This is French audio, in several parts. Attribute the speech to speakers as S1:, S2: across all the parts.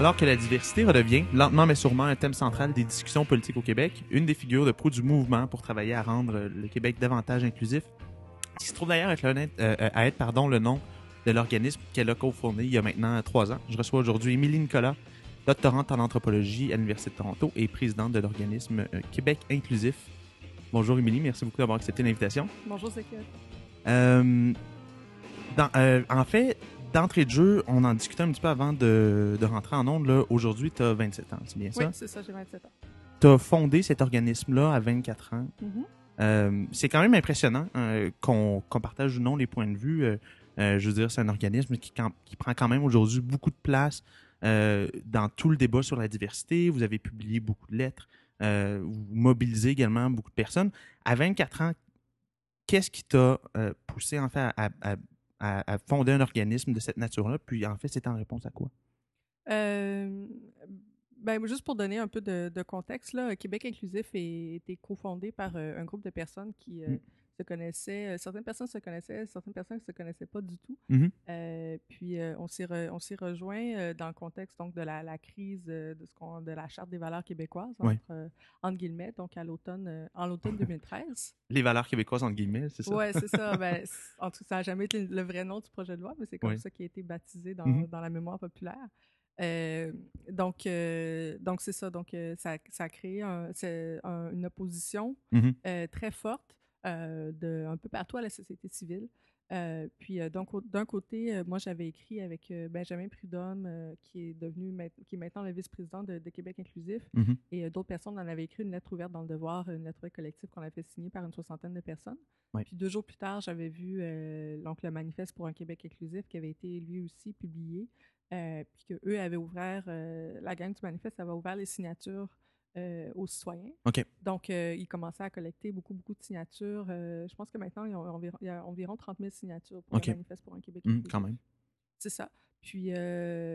S1: Alors que la diversité redevient, lentement mais sûrement, un thème central des discussions politiques au Québec, une des figures de proue du mouvement pour travailler à rendre le Québec davantage inclusif, qui se trouve d'ailleurs être, euh, euh, à être pardon, le nom de l'organisme qu'elle a cofondé il y a maintenant trois ans. Je reçois aujourd'hui Émilie Nicolas, doctorante en anthropologie à l'Université de Toronto et présidente de l'organisme euh, Québec Inclusif. Bonjour Émilie, merci beaucoup d'avoir accepté l'invitation.
S2: Bonjour.
S1: Euh, dans- euh, en fait, d'entrée de jeu, on en discutait un petit peu avant de, de rentrer en ondes. Aujourd'hui, tu as 27 ans, c'est bien
S2: Oui,
S1: ça?
S2: c'est ça, j'ai 27 ans.
S1: Tu as fondé cet organisme-là à 24 ans.
S2: Mhm.
S1: Euh, c'est quand même impressionnant euh, qu'on partage ou non les points de vue. Euh, euh, je veux dire, c'est un organisme qui, prend quand même aujourd'hui beaucoup de place dans tout le débat sur la diversité. Vous avez publié beaucoup de lettres. vous mobilisez également beaucoup de personnes. À 24 ans, qu'est-ce qui t'a poussé en fait à, à- à- à fonder un organisme de cette nature-là? Puis en fait, c'est en réponse à quoi?
S2: Euh, ben, juste pour donner un peu de, de contexte, là, Québec Inclusif a été cofondé par euh, un groupe de personnes qui euh,
S1: Mm.
S2: Se connaissaient. euh, certaines personnes se connaissaient, certaines personnes ne se connaissaient pas du tout.
S1: Mhm.
S2: Euh, puis euh, on s'est re- rejoint euh, dans le contexte donc de la, la crise euh, de ce qu'on de la charte des valeurs québécoises entre, euh, entre guillemets donc à l'automne euh, en l'automne 2013.
S1: Les valeurs québécoises, entre guillemets, c'est ça?
S2: Ouais, c'est ça. Ben, en tout cas, ça n'a jamais été le vrai nom du projet de loi, mais c'est comme
S1: Oui.
S2: ça qui a été baptisé dans,
S1: Mhm.
S2: dans la mémoire populaire. Euh, donc, euh, donc c'est ça. Donc, euh, ça, ça a créé un- c'est un- une opposition euh, très forte euh, de un peu partout à la société civile. Euh, puis, euh, donc, d'un côté, euh, moi, j'avais écrit avec euh, Benjamin Prudhomme, euh, qui est devenu, qui est maintenant le vice-président de, de Québec Inclusif,
S1: Mhm.
S2: et euh, d'autres personnes en avaient écrit une lettre ouverte dans le devoir, une lettre ouverte collective qu'on avait signée par une soixantaine de personnes. Puis deux jours plus tard, j'avais vu euh, donc le manifeste pour un Québec inclusif qui avait été lui aussi publié, euh, puis que eux avaient ouvert, euh, la gang du manifeste avait ouvert les signatures euh, aux citoyens. Donc, euh, ils commençaient à collecter beaucoup, beaucoup de signatures. Euh, je pense que maintenant, environ, il y a environ 30 000 signatures pour
S1: OK.
S2: le manifeste pour un Québec inclusif.
S1: quand même.
S2: C'est ça. Puis,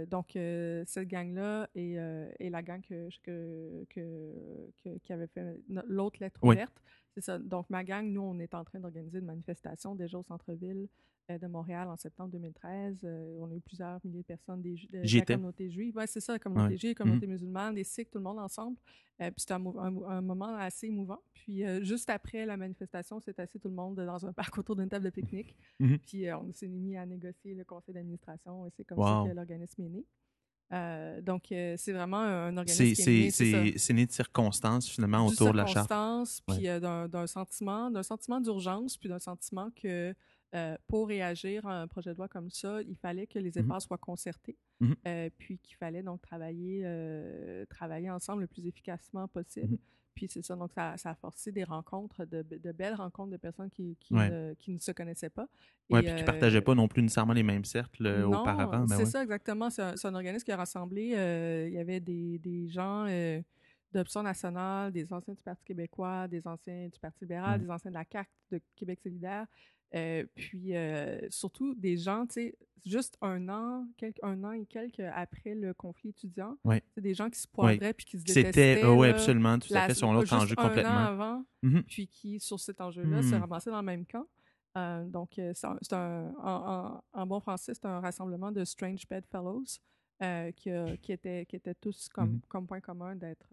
S2: donc, cette gang-là est, est la gang que, que, que- que- qui avait fait l'autre lettre
S1: Oui.
S2: ouverte. C'est ça. Donc, ma gang, nous, on est en train d'organiser une manifestation déjà au centre-ville de Montréal en septembre 2013. Euh, on a eu plusieurs milliers de personnes des, de, la communauté juive. Oui, c'est ça, la communauté
S1: Ouais.
S2: juive, la communauté musulmane, les Sikhs, tout le monde ensemble. Euh, puis c'était un, mo- un mo- un moment assez émouvant. Puis euh, juste après la manifestation, c'est assis tout le monde dans un parc autour d'une table de pique-nique.
S1: Mhm.
S2: Puis euh, on s'est mis à négocier le conseil d'administration et c'est comme
S1: Wow.
S2: ça que l'organisme est né. Euh, donc, euh, c'est vraiment un organisme
S1: C'est
S2: né,
S1: de circonstances, finalement, autour de la charte.
S2: circonstance,
S1: Ouais.
S2: puis euh, d'un d'un sentiment, d'un sentiment d'urgence, puis d'un sentiment que euh, pour réagir à un projet de loi comme ça, il fallait que les
S1: Mhm.
S2: efforts soient concertés,
S1: Mhm.
S2: euh, puis qu'il fallait donc travailler, euh, travailler ensemble le plus efficacement possible.
S1: Mhm.
S2: Puis c'est ça, donc ça, ça a forcé des rencontres, de, de belles rencontres de personnes qui, qui,
S1: Ouais.
S2: ne, qui ne se connaissaient pas. Et,
S1: puis qui
S2: euh,
S1: partageaient pas non plus nécessairement les mêmes cercles
S2: non,
S1: auparavant. ben
S2: c'est
S1: ouais.
S2: ça exactement. C'est un, organisme qui a rassemblé. il y avait des, des gens d'Option nationale, des anciens du Parti québécois, des anciens du Parti libéral, des anciens de la CAQ, de Québec solidaire. Euh, puis euh, surtout des gens, tu sais, juste un an, quelques, un an et quelques après le conflit étudiant,
S1: Ouais.
S2: c'est des gens qui se poivraient puis qui se
S1: C'était,
S2: détestaient.
S1: ouais,
S2: là,
S1: absolument, tout à fait, sur l'autre enjeu
S2: un an
S1: complètement.
S2: avant,
S1: Mhm.
S2: puis qui, sur cet enjeu-là, se
S1: Hmm.
S2: ramassaient dans le même camp. Euh, donc, c'est un, en, en- en bon français, c'est un rassemblement de Strange Bedfellows qui, qui, étaient, qui étaient tous comme, comme point commun d'être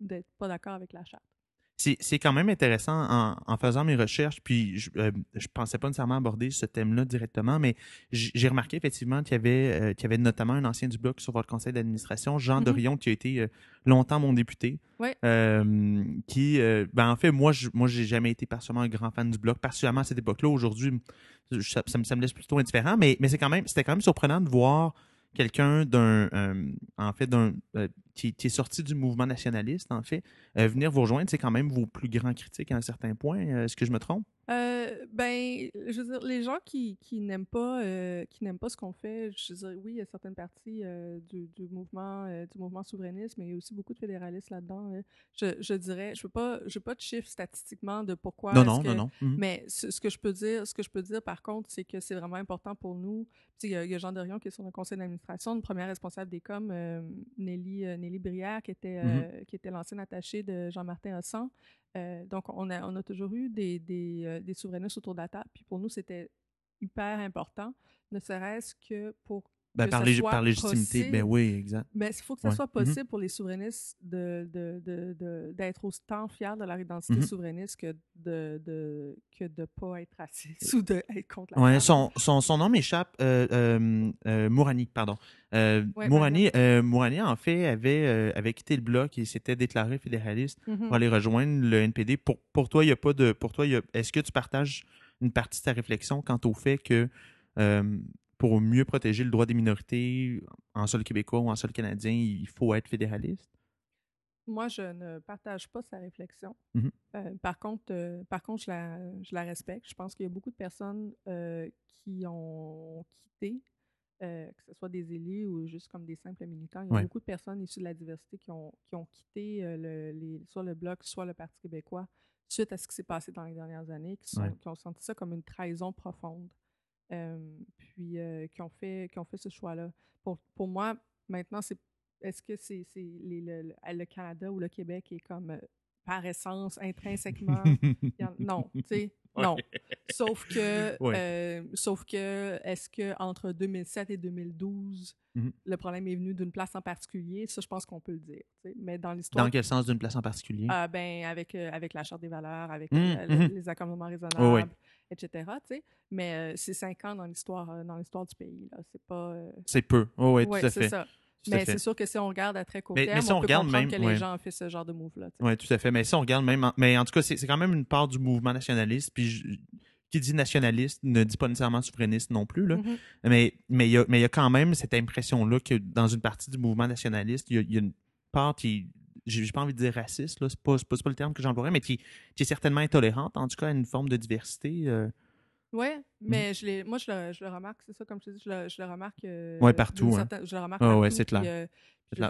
S2: d'être pas d'accord avec la charte.
S1: C'est quand même intéressant en, en faisant mes recherches, puis je, euh, je pensais pas nécessairement aborder ce thème-là directement, mais j'ai remarqué effectivement qu'il y, avait, euh, qu'il y avait notamment un ancien du Bloc sur votre conseil d'administration, Jean
S2: Mhm.
S1: Dorion, qui a été euh, longtemps mon député.
S2: Ouais.
S1: Euh, qui, euh, ben en fait, moi, je, moi, j'ai jamais été particulièrement un grand fan du Bloc, particulièrement à cette époque-là. Aujourd'hui, ça, ça me- ça me laisse plutôt indifférent, mais, mais c'est quand même, c'était quand même surprenant de voir quelqu'un d'un, euh, en fait, d'un, euh, qui, qui est sorti du mouvement nationaliste, en fait, euh, venir vous rejoindre, c'est quand même vos plus grands critiques à un certain point. Euh, Est-ce que je me trompe?
S2: Euh, ben, je veux dire, les gens qui, qui n'aiment pas, euh, qui n'aiment pas ce qu'on fait, je veux dire, oui, il y a certaines parties du, du mouvement, du mouvement souverainiste, mais il y a aussi beaucoup de fédéralistes là-dedans. euh. Je, je dirais, je veux pas, je veux pas de chiffres statistiquement de pourquoi.
S1: non, non,
S2: que-
S1: non, non, Mhm.
S2: Mais ce, ce que je peux dire, ce que je peux dire par contre, c'est que c'est vraiment important pour nous. Tu sais, Il y, y a Jean Dorion qui est sur le conseil d'administration, une première responsable des coms, Nelly, Nelly Brière, qui était, qui était l'ancienne attachée de Jean-Martin Hossan. Euh, donc, on a, on a toujours eu des, des, euh, des souverainistes autour de la table. Puis pour nous, c'était hyper important, ne serait-ce que pour
S1: Ben,
S2: que
S1: par, lég- légitimité, ben oui, exact.
S2: Mais il faut que ça
S1: Ouais.
S2: soit
S1: Mhm.
S2: possible pour les souverainistes de, de, de, de- d'être autant fiers de leur identité
S1: Mhm.
S2: souverainiste que de, de pas être raciste ou d'être contre la
S1: Ouais, son, son, son nom m'échappe. Euh, euh, euh, Mourani, pardon.
S2: Ouais,
S1: Mourani, euh, Mourani, en fait, avait, avait quitté le bloc et s'était déclaré fédéraliste
S2: Mhm.
S1: pour aller rejoindre le NPD. Pour, pour toi, il a pas de. Pour toi, a- est-ce que tu partages une partie de ta réflexion quant au fait que euh, pour mieux protéger le droit des minorités en sol québécois ou en sol canadien, il faut être fédéraliste?
S2: Moi, je ne partage pas sa réflexion.
S1: Mhm.
S2: Euh, par contre, euh, par contre je, la, je la respecte. Je pense qu'il y a beaucoup de personnes euh, qui ont quitté, que ce soit des élus ou juste comme des simples militants. Il y a
S1: Ouais.
S2: beaucoup de personnes issues de la diversité qui ont, qui ont quitté le, les, soit le Bloc, soit le Parti québécois suite à ce qui s'est passé dans les dernières années, qui, sont,
S1: Ouais.
S2: qui ont senti ça comme une trahison profonde. Puis qui, ont fait, qui ont fait ce choix-là. Pour, pour moi, maintenant, c'est est-ce que c'est le, le- Canada ou le Québec est comme par essence, intrinsèquement. en- non, tu sais, non. Sauf que,
S1: Ouais.
S2: euh, sauf que, est-ce que entre 2007 et 2012,
S1: Mhm.
S2: le problème est venu d'une place en particulier? Ça, je pense qu'on peut le dire. Mais dans l'histoire,
S1: Dans quel sens d'une place en particulier?
S2: ah, ben, avec, euh, avec la Charte des valeurs, avec le-
S1: mhm.
S2: les accommodements raisonnables,
S1: Ouais, ouais.
S2: Etc. Mais euh, c'est cinq ans dans l'histoire euh, dans l'histoire du pays. là. C'est pas. euh,
S1: C'est peu. Oh, oui,
S2: ouais,
S1: tout à fait.
S2: ça.
S1: Tout à
S2: Mais c'est sûr que si on regarde à très court
S1: Mais- mais
S2: terme,
S1: si
S2: on,
S1: on
S2: peut
S1: regarde même-
S2: que les
S1: ouais.
S2: gens ont fait ce genre de move-là.
S1: Oui, tout à fait. Mais si on regarde même, en- mais en tout cas, c'est quand même une part du mouvement nationaliste. Puis je- qui dit nationaliste ne dit pas nécessairement souverainiste non plus. Là.
S2: Mhm.
S1: Mais mais il y, a- mais y a quand même cette impression-là que dans une partie du mouvement nationaliste, il y y a une part qui, j'ai pas envie de dire raciste, là, c'est pas, pas, pas le terme que j'emploierais, mais qui, qui est certainement intolérante, en tout cas, à une forme de diversité. euh.
S2: Oui,
S1: Mhm.
S2: mais je moi, je le, je le remarque, c'est ça, comme je te dis, je le, je le remarque. euh,
S1: Ouais, partout, hein.
S2: Je le remarque
S1: Ah
S2: partout,
S1: c'est clair.
S2: puis, euh,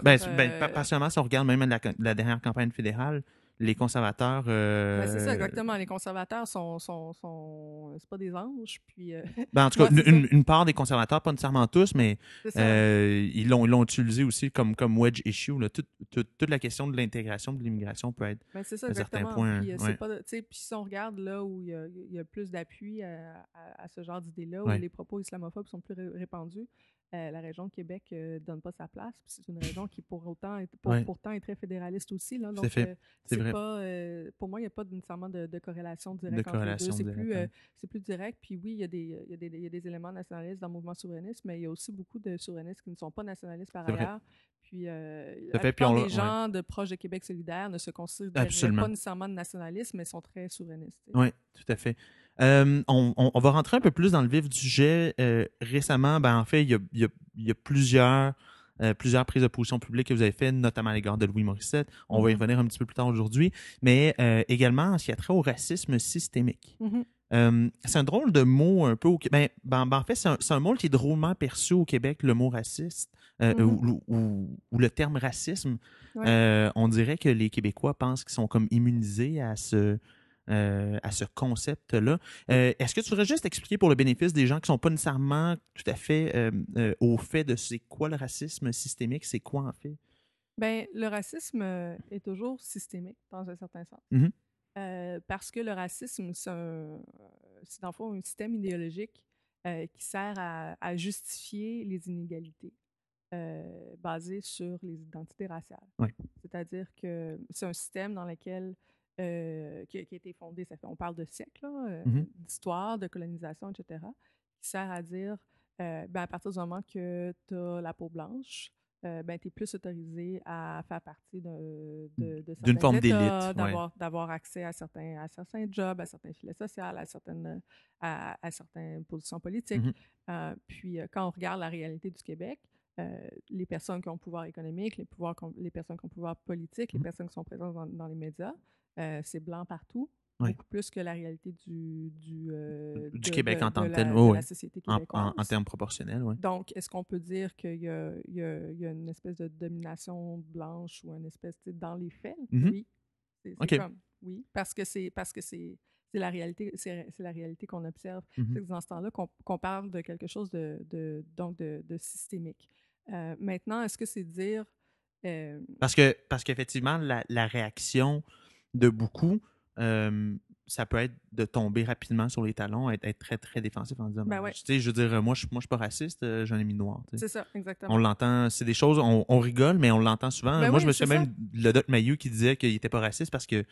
S1: Ben,
S2: dire,
S1: ben,
S2: euh,
S1: pa- partiellement, si on regarde même la, la dernière campagne fédérale, les conservateurs. euh,
S2: ben, c'est ça, exactement. Les conservateurs sont. sont, sont c'est pas des anges, puis. euh,
S1: ben, en tout cas,
S2: Ouais,
S1: une, une part des conservateurs, pas nécessairement tous, mais. Euh, ils l'ont ils l'ont utilisé aussi comme, comme wedge issue. Là. Toute, toute- toute la question de l'intégration, de l'immigration peut être.
S2: Ben, c'est ça,
S1: à certains points,
S2: puis, euh,
S1: ouais.
S2: pas puis si on regarde là où il y a, il y a plus d'appui à, à- à ce genre d'idée-là,
S1: Ouais.
S2: où les propos islamophobes sont plus ré- répandus, euh, la région de Québec ne donne pas sa place. C'est une région qui, pour autant, est, pour-
S1: Ouais.
S2: pourtant, est très fédéraliste aussi. Là, donc,
S1: fait.
S2: euh,
S1: vrai.
S2: pas, euh, pour moi, il n'y a pas nécessairement de, de corrélation directe
S1: De
S2: entre les deux. C'est plus, euh,
S1: ouais.
S2: direct. Puis oui, il y, a des, il, y a des, il y a des éléments nationalistes dans le mouvement souverainiste, mais il y a aussi beaucoup de souverainistes qui ne sont pas nationalistes par
S1: vrai.
S2: ailleurs. Puis, euh, la
S1: fait, puis on l'a-
S2: gens de proches de Québec solidaire ne se considèrent pas nécessairement de nationalistes, mais sont très souverainistes.
S1: Oui, tout à fait. Euh, on, on- on va rentrer un peu plus dans le vif du sujet. Euh, récemment, ben, en fait, il y a, il y a- il y a plusieurs, euh, plusieurs prises de position publiques que vous avez faites, notamment à l'égard de Louis Morissette. On va y
S2: Mhm.
S1: revenir un petit peu plus tard aujourd'hui. Mais également, s'il y a trait au racisme systémique.
S2: Mhm.
S1: Euh, c'est un drôle de mot un peu au. Ben, ben, en fait, c'est un, mot qui est drôlement perçu au Québec, le mot raciste,
S2: Mhm.
S1: ou, ou- ou le terme racisme.
S2: Ouais.
S1: On dirait que les Québécois pensent qu'ils sont comme immunisés à ce, euh, à ce concept-là. Euh, Est-ce que tu voudrais juste expliquer pour le bénéfice des gens qui ne sont pas nécessairement tout à fait euh, au fait de c'est quoi le racisme systémique, c'est quoi en fait?
S2: Ben, le racisme est toujours systémique dans un certain sens.
S1: Mhm.
S2: Euh, parce que le racisme, c'est dans le fond un système idéologique qui sert à, à justifier les inégalités euh, basées sur les identités raciales. C'est-à-dire que c'est un système dans lequel euh, qui, a, qui a été fondé, ça fait, on parle de siècles, euh,
S1: Mhm.
S2: d'histoire, de colonisation, etc., qui sert à dire, euh, ben, à partir du moment que tu as la peau blanche, euh, ben, tu es plus autorisé à faire partie de, de
S1: D'une
S2: certains
S1: forme d'élite, ouais.
S2: d'avoir d'avoir accès à certains, à certains jobs, à certains filets sociaux, à certaines, à, à certaines positions politiques. Euh, puis quand on regarde la réalité du Québec, euh, les personnes qui ont pouvoir économique, les, pouvoirs, les personnes qui ont pouvoir politique, les personnes qui sont présentes dans, dans les médias, euh, c'est blanc partout, beaucoup plus que la réalité du, du, euh,
S1: Du
S2: de-
S1: Québec
S2: de-
S1: en tant que tel,
S2: société
S1: En,
S2: québécoise.
S1: en- en termes proportionnels, oui.
S2: Donc, est-ce qu'on peut dire qu'il y, y y a une espèce de domination blanche ou une espèce, dans les faits?
S1: Mhm.
S2: Oui. C'est comme, oui, parce que c'est parce que c'est c'est la réalité, c'est la réalité qu'on observe.
S1: Mhm.
S2: C'est dans ce temps-là qu'on qu'on parle de quelque chose de, de donc de, de systémique. Euh, maintenant, est-ce que c'est dire euh,
S1: Parce que parce qu'effectivement, la, la réaction de beaucoup, euh, ça peut être de tomber rapidement sur les talons, être, être très, très défensif en disant,
S2: Ben
S1: ben,
S2: ouais.
S1: tu sais, je veux dire, moi, je moi, je suis pas raciste, euh, j'ai un ami noir.
S2: C'est ça, exactement.
S1: On l'entend, c'est des choses, on, on rigole, mais on l'entend souvent.
S2: Ben
S1: moi,
S2: oui,
S1: je me souviens même le Doc Mayou qui disait qu'il était pas raciste parce que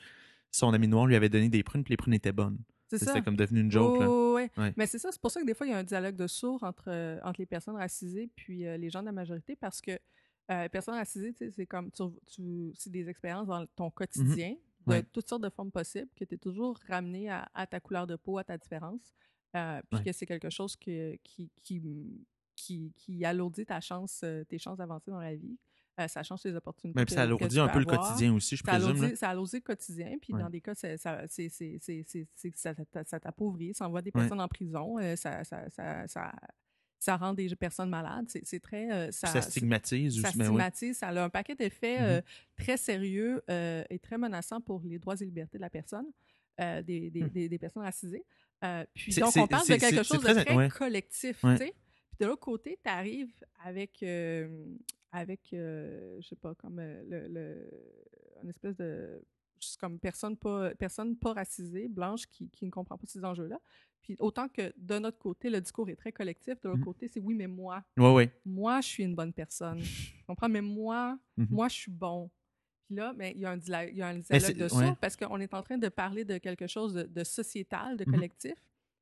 S1: son ami noir lui avait donné des prunes, puis les prunes étaient bonnes.
S2: C'est
S1: comme devenu une joke. là.
S2: Oh, ouais.
S1: Ouais.
S2: Mais c'est ça, c'est pour ça que des fois, il y a un dialogue de sourds entre, euh, entre les personnes racisées puis euh, les gens de la majorité parce que euh, les personnes racisées, c'est comme tu, tu- c'est des expériences dans ton quotidien de.
S1: Ouais.
S2: toutes sortes de formes possibles, que tu es toujours ramené à, à ta couleur de peau, à ta différence, euh, puis
S1: Ouais.
S2: que c'est quelque chose que, qui, qui, qui, qui alourdit ta chance, euh, tes chances d'avancer dans la vie. Euh, ça change tes opportunités.
S1: Même puis ça alourdit un peu le quotidien aussi, je
S2: Ça
S1: présume.
S2: alourdit, ça alourdit le quotidien, puis
S1: Ouais.
S2: dans des cas, ça, t'appauvrit, ça envoie des personnes en prison, euh, ça, ça, ça, rend des personnes malades. C'est très. euh, ça,
S1: ça stigmatise
S2: ça
S1: ben oui.
S2: stigmatise, ça a un paquet d'effets
S1: Mhm.
S2: euh, très sérieux euh, et très menaçants pour les droits et libertés de la personne, des, des,
S1: Hmm.
S2: des, des personnes racisées. Puis donc, on parle de quelque chose de
S1: très- ouais.
S2: collectif,
S1: Ouais.
S2: Puis de l'autre côté, tu arrives avec, avec je sais pas, comme le, le- une espèce de comme personne pas, personne pas racisée, blanche, qui, qui ne comprend pas ces enjeux-là. Puis autant que de notre côté, le discours est très collectif, de l'autre
S1: Mhm.
S2: côté, c'est oui, mais moi,
S1: Ouais, ouais.
S2: moi, je suis une bonne personne. Tu comprends? Mais moi,
S1: Mhm.
S2: moi, je suis bon. Puis là, ben, il y a un, il y a un
S1: Mais
S2: dialogue de ça parce qu'on est en train de parler de quelque chose de, de sociétal, de
S1: Mhm.
S2: collectif.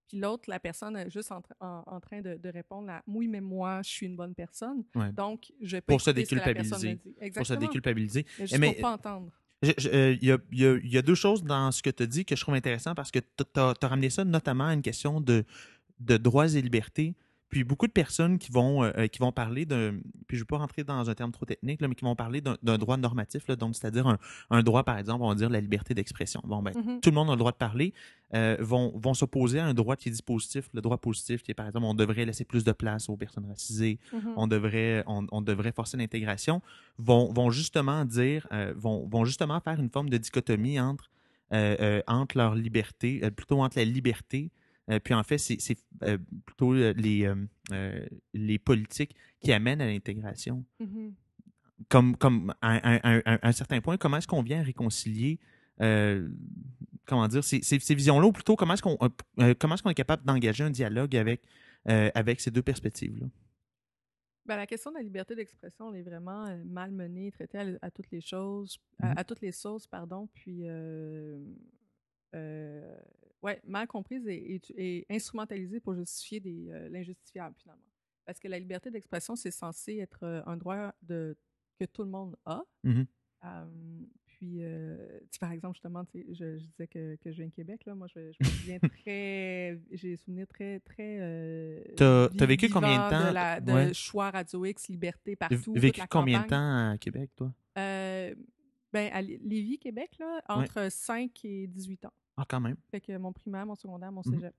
S2: Puis l'autre, la personne est juste en, tra- en- en train de, de répondre à oui, mais moi, je suis une bonne personne. Donc, je pas
S1: Pour se déculpabiliser. Pour se déculpabiliser.
S2: Mais juste
S1: Mais-
S2: pour pas entendre.
S1: Euh, il y a deux choses dans ce que tu as dit que je trouve intéressant parce que tu as, ramené ça notamment à une question de, de droits et libertés. Puis beaucoup de personnes qui vont, euh, qui vont parler d'un. Puis je ne veux pas rentrer dans un terme trop technique, là, mais qui vont parler d'un droit normatif, là, donc c'est-à-dire un, un droit, par exemple, on va dire la liberté d'expression. Bon, ben,
S2: Mhm.
S1: tout le monde a le droit de parler, euh, vont, vont s'opposer à un droit qui est dispositif. Le droit positif, qui est, par exemple, on devrait laisser plus de place aux personnes racisées,
S2: Mhm.
S1: on devrait, on, on devrait forcer l'intégration, vont, vont justement dire, euh, vont, vont justement faire une forme de dichotomie entre, euh, euh, entre leur liberté, euh, plutôt entre la liberté, euh, puis en fait, c'est euh, plutôt euh, les, les politiques qui amènent à l'intégration.
S2: Mhm.
S1: Comme, comme à, un- à un- à un certain point, comment est-ce qu'on vient réconcilier comment dire, ces, ces- ces visions-là, ou plutôt comment est-ce qu'on comment qu'on est capable d'engager un dialogue avec, avec ces deux perspectives-là?
S2: Ben, la question de la liberté d'expression, elle est vraiment euh, mal menée, traitée à, à toutes les choses, à,
S1: Mhm.
S2: à toutes les sauces, pardon, puis euh, euh, ouais, mal comprise et, et, et instrumentalisée pour justifier des, euh, l'injustifiable finalement. Parce que la liberté d'expression, c'est censé être euh, un droit de, que tout le monde a.
S1: Mhm.
S2: Euh, puis, euh, par exemple, justement, je, je disais que, que je viens de Québec. Là. Moi, je, je me souviens très. J'ai des souvenirs très. très
S1: T'as- t'as vécu combien de temps?
S2: De, la, de
S1: Ouais.
S2: choix Radio X, liberté partout.
S1: Vécu
S2: toute la
S1: combien de temps à Québec, toi?
S2: Euh, ben, à Lé- Lévis, Québec, là, entre 5 et 18 ans.
S1: Ah, quand même.
S2: Fait que mon primaire, mon secondaire, mon
S1: Mhm.
S2: cégep.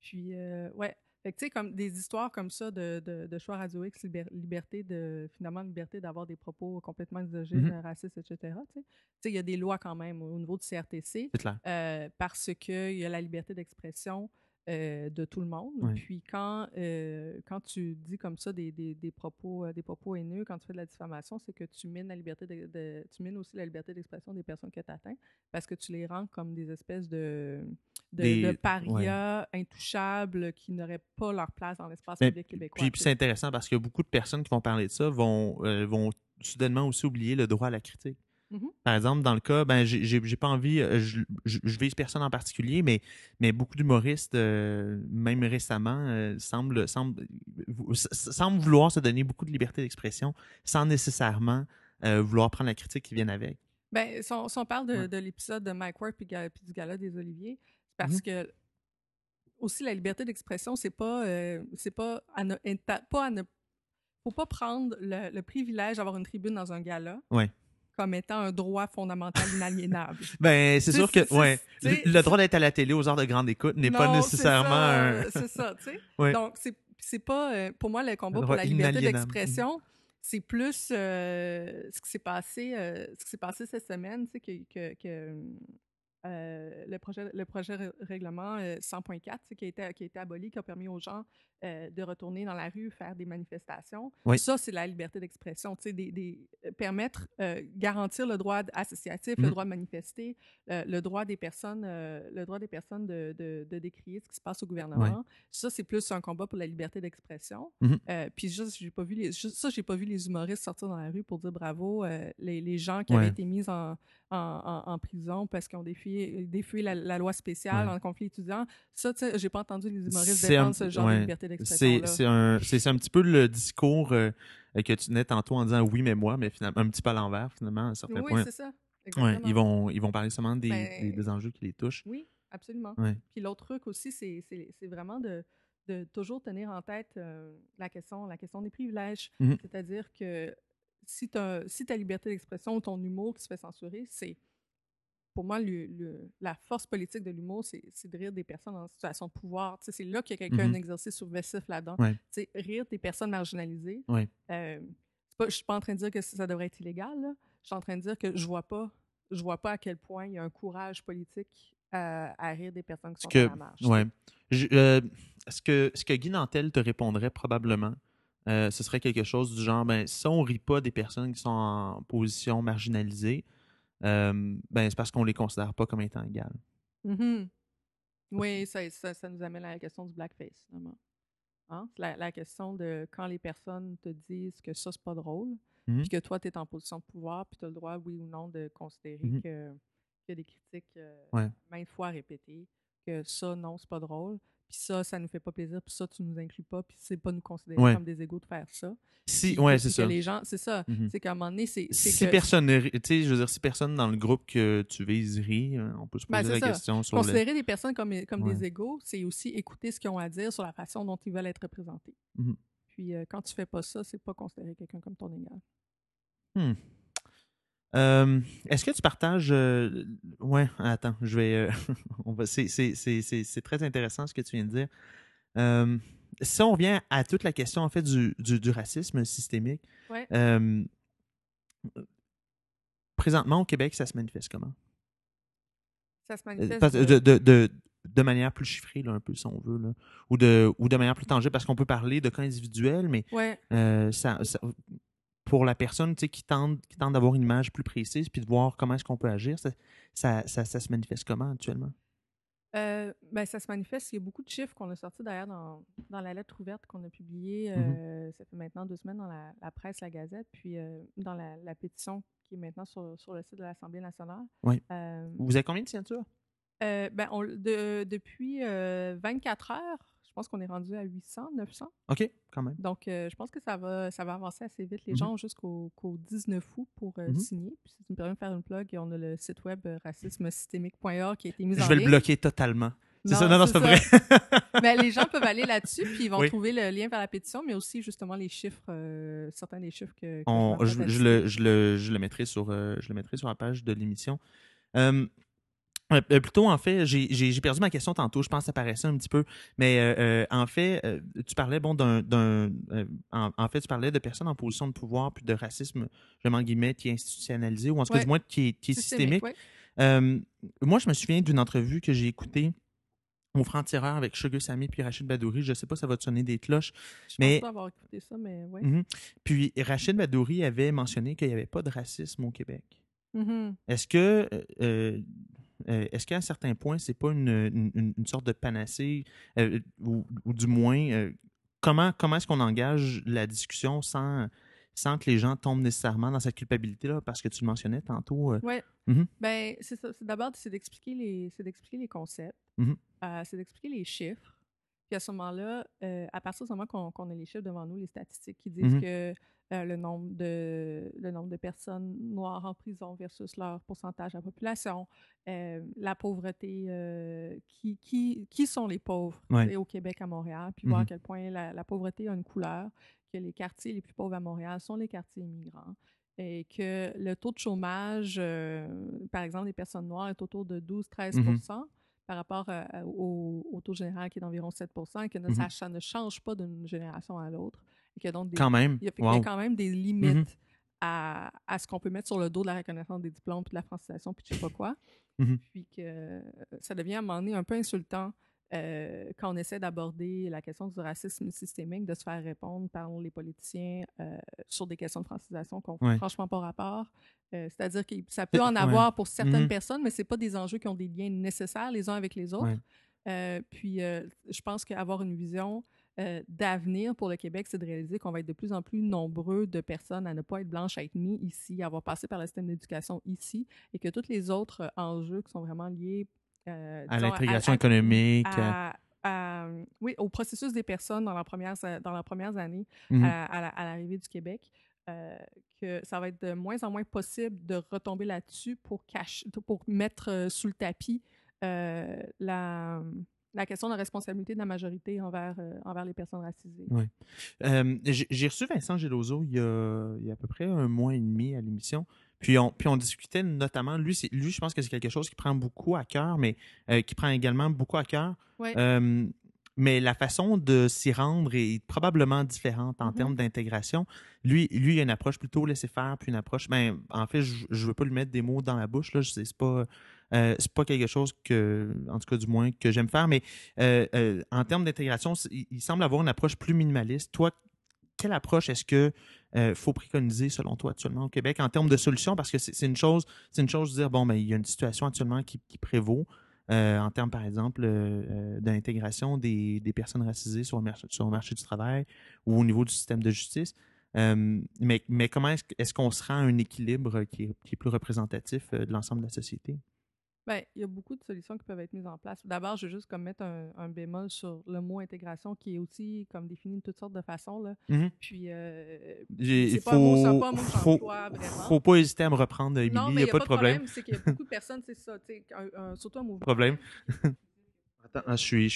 S2: Puis, euh, ouais. Fait que, tu sais, comme des histoires comme ça de, de, de choix Radio X, liber- liberté de, finalement, liberté d'avoir des propos complètement misogynes,
S1: Mhm.
S2: racistes, etc. Tu sais, il y a des lois quand même au niveau du CRTC
S1: C'est clair.
S2: euh, parce qu'il y a la liberté d'expression euh, de tout le monde. Puis quand, euh, quand tu dis comme ça des, des, des propos, euh, des propos haineux, quand tu fais de la diffamation, c'est que tu mines, la liberté de, de- tu mines aussi la liberté d'expression des personnes que tu atteins parce que tu les rends comme des espèces de, de,
S1: Des-
S2: de parias intouchables qui n'auraient pas leur place dans l'espace public québécois.
S1: Puis, puis c'est intéressant parce que beaucoup de personnes qui vont parler de ça vont, vont soudainement aussi oublier le droit à la critique.
S2: Mhm.
S1: Par exemple, dans le cas, ben, j'ai- pas envie, euh, je, je, je vise personne en particulier, mais, mais beaucoup d'humoristes, euh, même récemment, euh, semblent, vouloir se donner beaucoup de liberté d'expression sans nécessairement euh, vouloir prendre la critique qui vient avec.
S2: Ben, si on, si on parle de,
S1: Ouais.
S2: de l'épisode de Mike Ward puis, du gala des Oliviers, c'est parce
S1: Mhm.
S2: que aussi la liberté d'expression, c'est pas, c'est pas, à ne, pas à ne, faut pas prendre le, le privilège d'avoir une tribune dans un gala
S1: Ouais.
S2: Comme étant un droit fondamental inaliénable.
S1: Ben, c'est sûr que, ouais, le, droit d'être à la télé aux heures de grande écoute n'est pas nécessairement.
S2: C'est ça, tu sais.
S1: Ouais.
S2: Donc, c'est, pas, euh, pour moi, le combat pour la liberté d'expression, c'est plus euh, ce qui s'est passé, euh, ce qui s'est passé cette semaine, tu sais, que, que, que, euh, le projet, le projet règlement euh, 100.4, tu sais, qui a été, qui a été aboli, qui a permis aux gens euh, de retourner dans la rue, faire des manifestations.
S1: Oui.
S2: Ça, c'est la liberté d'expression, des, des, permettre, euh, garantir le droit associatif, le
S1: Mhm.
S2: droit de manifester, euh, le droit des personnes, euh, le droit des personnes de, de, de décrier ce qui se passe au gouvernement. Ça, c'est plus un combat pour la liberté d'expression. Euh, puis juste, j'ai pas vu les, juste ça, j'ai pas vu les humoristes sortir dans la rue pour dire bravo. euh, les, les gens qui
S1: Ouais.
S2: avaient été mis en, en, en- en prison parce qu'ils ont défié la, la loi spéciale
S1: Ouais.
S2: en conflit étudiant. Ça, tu sais, j'ai pas entendu les humoristes
S1: un-
S2: défendre ce genre
S1: ouais.
S2: de liberté
S1: C'est
S2: d'expression-là.
S1: c'est un, un petit peu le discours euh, que tu tenais tantôt en disant oui, mais moi, mais finalement, un petit peu à l'envers, finalement, à un certain
S2: Oui, c'est ça.
S1: Ouais, ils, vont, ils vont parler seulement des,
S2: Ben,
S1: des, des enjeux qui les touchent.
S2: Oui, absolument. Puis l'autre truc aussi, c'est vraiment de, de toujours tenir en tête euh, la, question, la question des privilèges.
S1: Mhm.
S2: C'est-à-dire que si, si ta liberté d'expression ou ton humour qui se fait censurer, c'est. Pour moi, le- le- la force politique de l'humour, c'est de rire des personnes en situation de pouvoir. C'est là qu'il y a quelqu'un
S1: Mhm.
S2: un exercice subversif là-dedans.
S1: Ouais.
S2: Rire des personnes marginalisées.
S1: Ouais.
S2: Euh, pas- je suis pas en train de dire que ça devrait être illégal. là. Je suis en train de dire que je vois pas, je vois pas à quel point il y a un courage politique à, à rire des personnes qui sont
S1: que,
S2: à la marche.
S1: ouais. Je- euh, ce, que, ce que Guy Nantel te répondrait probablement, euh, ce serait quelque chose du genre ben, si on rit pas des personnes qui sont en position marginalisée, euh, ben, c'est parce qu'on les considère pas comme étant égales.
S2: Mhm. Oui, ça, ça, ça nous amène à la question du blackface, finalement. Hein? La, la question de quand les personnes te disent que ça, c'est pas drôle,
S1: Mhm.
S2: puis que toi, tu es en position de pouvoir, puis tu as le droit, oui ou non, de considérer
S1: Mhm.
S2: que, qu'il y a des critiques euh,
S1: Ouais.
S2: maintes fois répétées, que ça, non, c'est pas drôle, puis ça, ça nous fait pas plaisir, puis ça, tu nous inclus pas, puis c'est pas nous considérer
S1: Ouais.
S2: comme des égaux de faire ça.
S1: Si, ouais, c'est ça.
S2: que les gens, c'est ça.
S1: Mhm.
S2: C'est qu'à un moment donné, c'est.
S1: Si
S2: que-
S1: personne, tu sais, je veux dire, si personne dans le groupe que tu vises rit, euh, on peut se
S2: Ben,
S1: poser la
S2: ça.
S1: question sur.
S2: Considérer des personnes comme, comme
S1: Ouais.
S2: des égaux, c'est aussi écouter ce qu'ils ont à dire sur la façon dont ils veulent être représentés.
S1: Mhm.
S2: Puis euh, quand tu fais pas ça, c'est pas considérer quelqu'un comme ton égal.
S1: Hmm. Euh, Est-ce que tu partages. euh, ouais, attends, je vais. euh, on va- c'est- très intéressant ce que tu viens de dire. Euh, si on revient à toute la question en fait du, du, du racisme systémique,
S2: Ouais.
S1: présentement au Québec, ça se manifeste comment?
S2: Ça se manifeste.
S1: parce- De, de, de, de manière plus chiffrée, là, un peu, si on veut, là. Ou, de, ou de manière plus tangible, parce qu'on peut parler de cas individuels, mais
S2: Ouais.
S1: ça, ça- pour la personne tu sais, qui tente, qui tente d'avoir une image plus précise puis de voir comment est-ce qu'on peut agir, ça, ça, ça, ça se manifeste comment actuellement?
S2: Euh, ben, ça se manifeste. Il y a beaucoup de chiffres qu'on a sortis d'ailleurs dans, dans la lettre ouverte qu'on a publiée. Euh, Ça fait maintenant deux semaines dans la, la presse, la Gazette, puis euh, dans la, la pétition qui est maintenant sur, sur le site de l'Assemblée nationale.
S1: Oui. Vous avez combien de signatures?
S2: ben, on- de- depuis euh, 24 heures, pense qu'on est rendu à 800, 900.
S1: OK, quand même.
S2: Donc, euh, je pense que ça va, ça va avancer assez vite. Les
S1: Mhm.
S2: gens ont jusqu'au qu'au 19 août pour euh,
S1: Mhm.
S2: signer. Puis, si tu me permets de faire une plug, on a le site web euh, racismesystémique.org qui a été mis en
S1: Je vais le
S2: ligne.
S1: bloquer totalement. C'est ça? Non, non, c'est pas vrai.
S2: Mais les gens peuvent aller là-dessus, puis ils vont
S1: Oui.
S2: trouver le lien vers la pétition, mais aussi justement les chiffres, euh, certains des chiffres que. que
S1: On-
S2: je
S1: je, je le, je, le, je, le mettrai sur, euh, je le mettrai sur la page de l'émission. Euh, euh, euh, plutôt, en fait, j'ai- perdu ma question tantôt. Je pense que ça paraissait un petit peu. Mais euh, en fait, euh, tu parlais, bon, d'un. en, en fait, tu parlais de personnes en position de pouvoir puis de racisme, je mets en guillemets, qui est institutionnalisé ou en tout cas,
S2: Ouais.
S1: du moins, qui est, qui est systémique.
S2: ouais.
S1: Moi, je me souviens d'une entrevue que j'ai écoutée au Franc-Tireur avec Sugar Sammy puis Rachid Badouri. Je sais pas, ça va te sonner des cloches.
S2: Je
S1: Mais-
S2: pense pas avoir écouté ça, mais oui.
S1: Mhm. Puis Rachid Badouri avait mentionné qu'il n'y avait pas de racisme au Québec.
S2: Mhm.
S1: Est-ce que euh, euh, est-ce qu'à un certain point, c'est pas une, une- sorte de panacée euh, ou, ou du moins euh, comment comment est-ce qu'on engage la discussion sans sans que les gens tombent nécessairement dans cette culpabilité-là, parce que tu le mentionnais tantôt. euh,
S2: Ouais.
S1: Mhm.
S2: Ben, c'est ça. D'abord, c'est d'expliquer les, c'est d'expliquer les concepts.
S1: Mhm.
S2: Euh, c'est d'expliquer les chiffres. Puis à ce moment-là, euh, à partir du moment qu'on qu'on a les chiffres devant nous, les statistiques qui disent
S1: Mhm.
S2: que euh, le, nombre de, le nombre de personnes noires en prison versus leur pourcentage de la population, euh, la pauvreté, euh, qui, qui, qui sont les pauvres
S1: Ouais.
S2: au Québec, à Montréal, puis voir à
S1: Mhm.
S2: quel point la, la pauvreté a une couleur, que les quartiers les plus pauvres à Montréal sont les quartiers immigrants et que le taux de chômage, par exemple, des personnes noires est autour de 12-13
S1: Mhm.
S2: par rapport euh, au, au taux général qui est d'environ 7 et que ne- ça, ça ne change pas d'une génération à l'autre. Et que donc des,
S1: Quand même.
S2: il y a, y a quand même des limites
S1: Mhm.
S2: à, à ce qu'on peut mettre sur le dos de la reconnaissance des diplômes, puis de la francisation, puis je sais pas quoi.
S1: Mhm.
S2: Puis que ça devient à un moment donné un peu insultant euh, quand on essaie d'aborder la question du racisme systémique, de se faire répondre par les politiciens euh, sur des questions de francisation qui n'ont franchement pas rapport. Euh, c'est-à-dire que ça peut en avoir pour certaines mm-hmm. personnes, mais ce pas des enjeux qui ont des liens nécessaires les uns avec les autres. puis je pense qu'avoir une vision d'avenir pour le Québec, c'est de réaliser qu'on va être de plus en plus nombreux de personnes à ne pas être blanches, à être nées ici, à avoir passé par le système d'éducation ici, et que tous les autres enjeux qui sont vraiment liés
S1: euh, à l'intégration économique.
S2: oui, au processus des personnes dans leurs premières, dans leurs premières années mhm. à, l'arrivée du Québec. Euh, que ça va être de moins en moins possible de retomber là-dessus pour, cacher, pour mettre euh, sous le tapis la, la question de la responsabilité de la majorité envers, envers les personnes racisées.
S1: Oui. J'ai reçu Vincent Geloso il y, a, il y a à peu près un mois et demi à l'émission. Puis on, puis on discutait notamment, lui, lui je pense que c'est quelque chose qui prend beaucoup à cœur, mais euh, qui prend également beaucoup à cœur. Euh, mais la façon de s'y rendre est probablement différente en mm-hmm. termes d'intégration. Lui, lui, il a une approche plutôt laisser-faire, puis une approche. Ben, en fait, je ne veux pas lui mettre des mots dans la bouche. Là, c'est pas. Euh, c'est pas quelque chose que, en tout cas du moins, que j'aime faire, mais en termes d'intégration, il, semble avoir une approche plus minimaliste. Toi, quelle approche est-ce que euh, faut préconiser selon toi actuellement au Québec en termes de solutions? Parce que c'est une chose, c'est une chose de dire bon, ben, il y a une situation actuellement qui, prévaut. Euh, en termes, par exemple, euh, d'intégration des, personnes racisées sur le, marché, sur le marché du travail ou au niveau du système de justice. mais, mais comment est-ce qu'on se rend à un équilibre qui est plus représentatif de l'ensemble de la société?
S2: Bien, il y a beaucoup de solutions qui peuvent être mises en place. D'abord, je veux juste comme mettre un, bémol sur le mot intégration qui est aussi comme défini de toutes sortes de façons. Là. Mm-hmm. Puis, euh, c'est pas, faut, un mot, pas un mot faut, vraiment.
S1: faut pas hésiter à me reprendre, Émilie, il n'y a, pas de problème.
S2: c'est qu'il y a beaucoup de personnes, c'est ça, surtout un mouvement.
S1: Problème. Attends, je suis...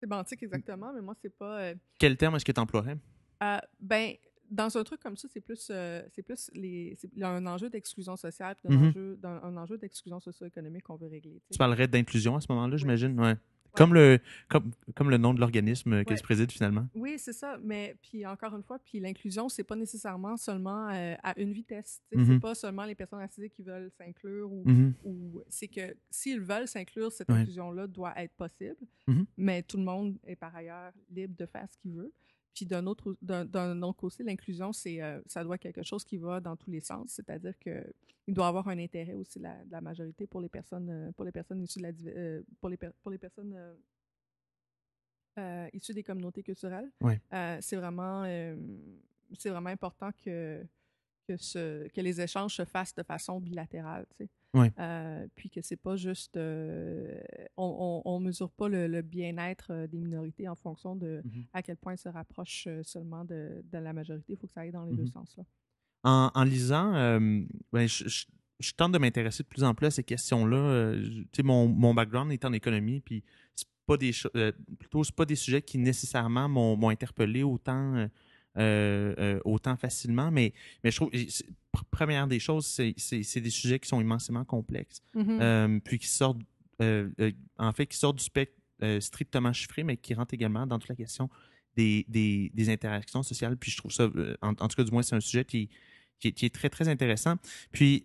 S2: C'est bantique exactement, mais moi, c'est pas... Euh,
S1: Quel terme est-ce que tu emploierais?
S2: Euh, ben, dans un truc comme ça, c'est plus, euh, c'est plus les, a un enjeu d'exclusion sociale, puis un, mm-hmm. enjeu, un enjeu d'exclusion socio-économique qu'on veut régler.
S1: Tu parlerais d'inclusion à ce moment-là, j'imagine, ouais. Comme, le, comme, comme le nom de l'organisme que tu présides finalement.
S2: Oui, c'est ça. Mais puis encore une fois, puis l'inclusion, c'est pas nécessairement seulement euh, à une vitesse. C'est mm-hmm. pas seulement les personnes racisées qui veulent s'inclure ou, mm-hmm. ou c'est que s'ils veulent s'inclure, cette inclusion-là doit être possible. Mais tout le monde est par ailleurs libre de faire ce qu'il veut. Puis d'un autre, d'un, autre côté, l'inclusion, c'est, euh, ça doit être quelque chose qui va dans tous les sens. C'est-à-dire qu'il doit avoir un intérêt aussi de la, la, majorité pour les personnes, euh, pour les personnes issues de la, euh, pour les, pour les personnes issues des communautés culturelles. c'est vraiment, c'est vraiment important que que, ce, que les échanges se fassent de façon bilatérale. Tu sais. Euh, puis que c'est pas juste. Euh, on, mesure pas le, bien-être euh, des minorités en fonction de mm-hmm. à quel point ils se rapprochent seulement de, la majorité. Il faut que ça aille dans les deux mm-hmm. sens. Là.
S1: En, lisant, ben, je, tente de m'intéresser de plus en plus à ces questions-là. mon, mon background est en économie, puis c'est pas des plutôt c'est pas des sujets qui nécessairement m'ont interpellé autant autant facilement. Mais, mais je trouve, première des choses, c'est des sujets qui sont immensément complexes, mm-hmm. euh, puis qui sortent, en fait, qui sortent du spectre strictement chiffré, mais qui rentrent également dans toute la question des, des, des interactions sociales. Puis je trouve ça, en, tout cas, du moins, c'est un sujet qui, qui, est très, très intéressant. Puis,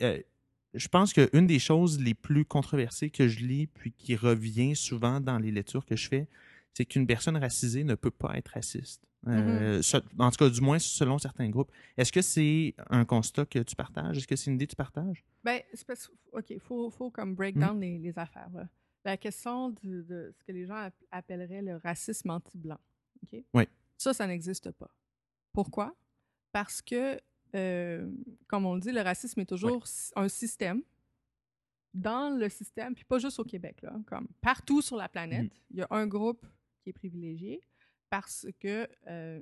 S1: je pense qu'une des choses les plus controversées que je lis, puis qui revient souvent dans les lectures que je fais, c'est qu'une personne racisée ne peut pas être raciste. Euh, mm-hmm. en tout cas, du moins selon certains groupes. Est-ce que c'est un constat que tu partages? Est-ce que c'est une idée que tu partages?
S2: Ben, OK, il faut, faut, comme break mm. down les, affaires. La question de, ce que les gens appelleraient le racisme anti-blanc. OK?
S1: Oui.
S2: Ça, ça n'existe pas. Pourquoi? Parce que, euh, comme on le dit, le racisme est toujours un système. Dans le système, puis pas juste au Québec, là, comme partout sur la planète, mm. il y a un groupe qui est privilégié parce que euh,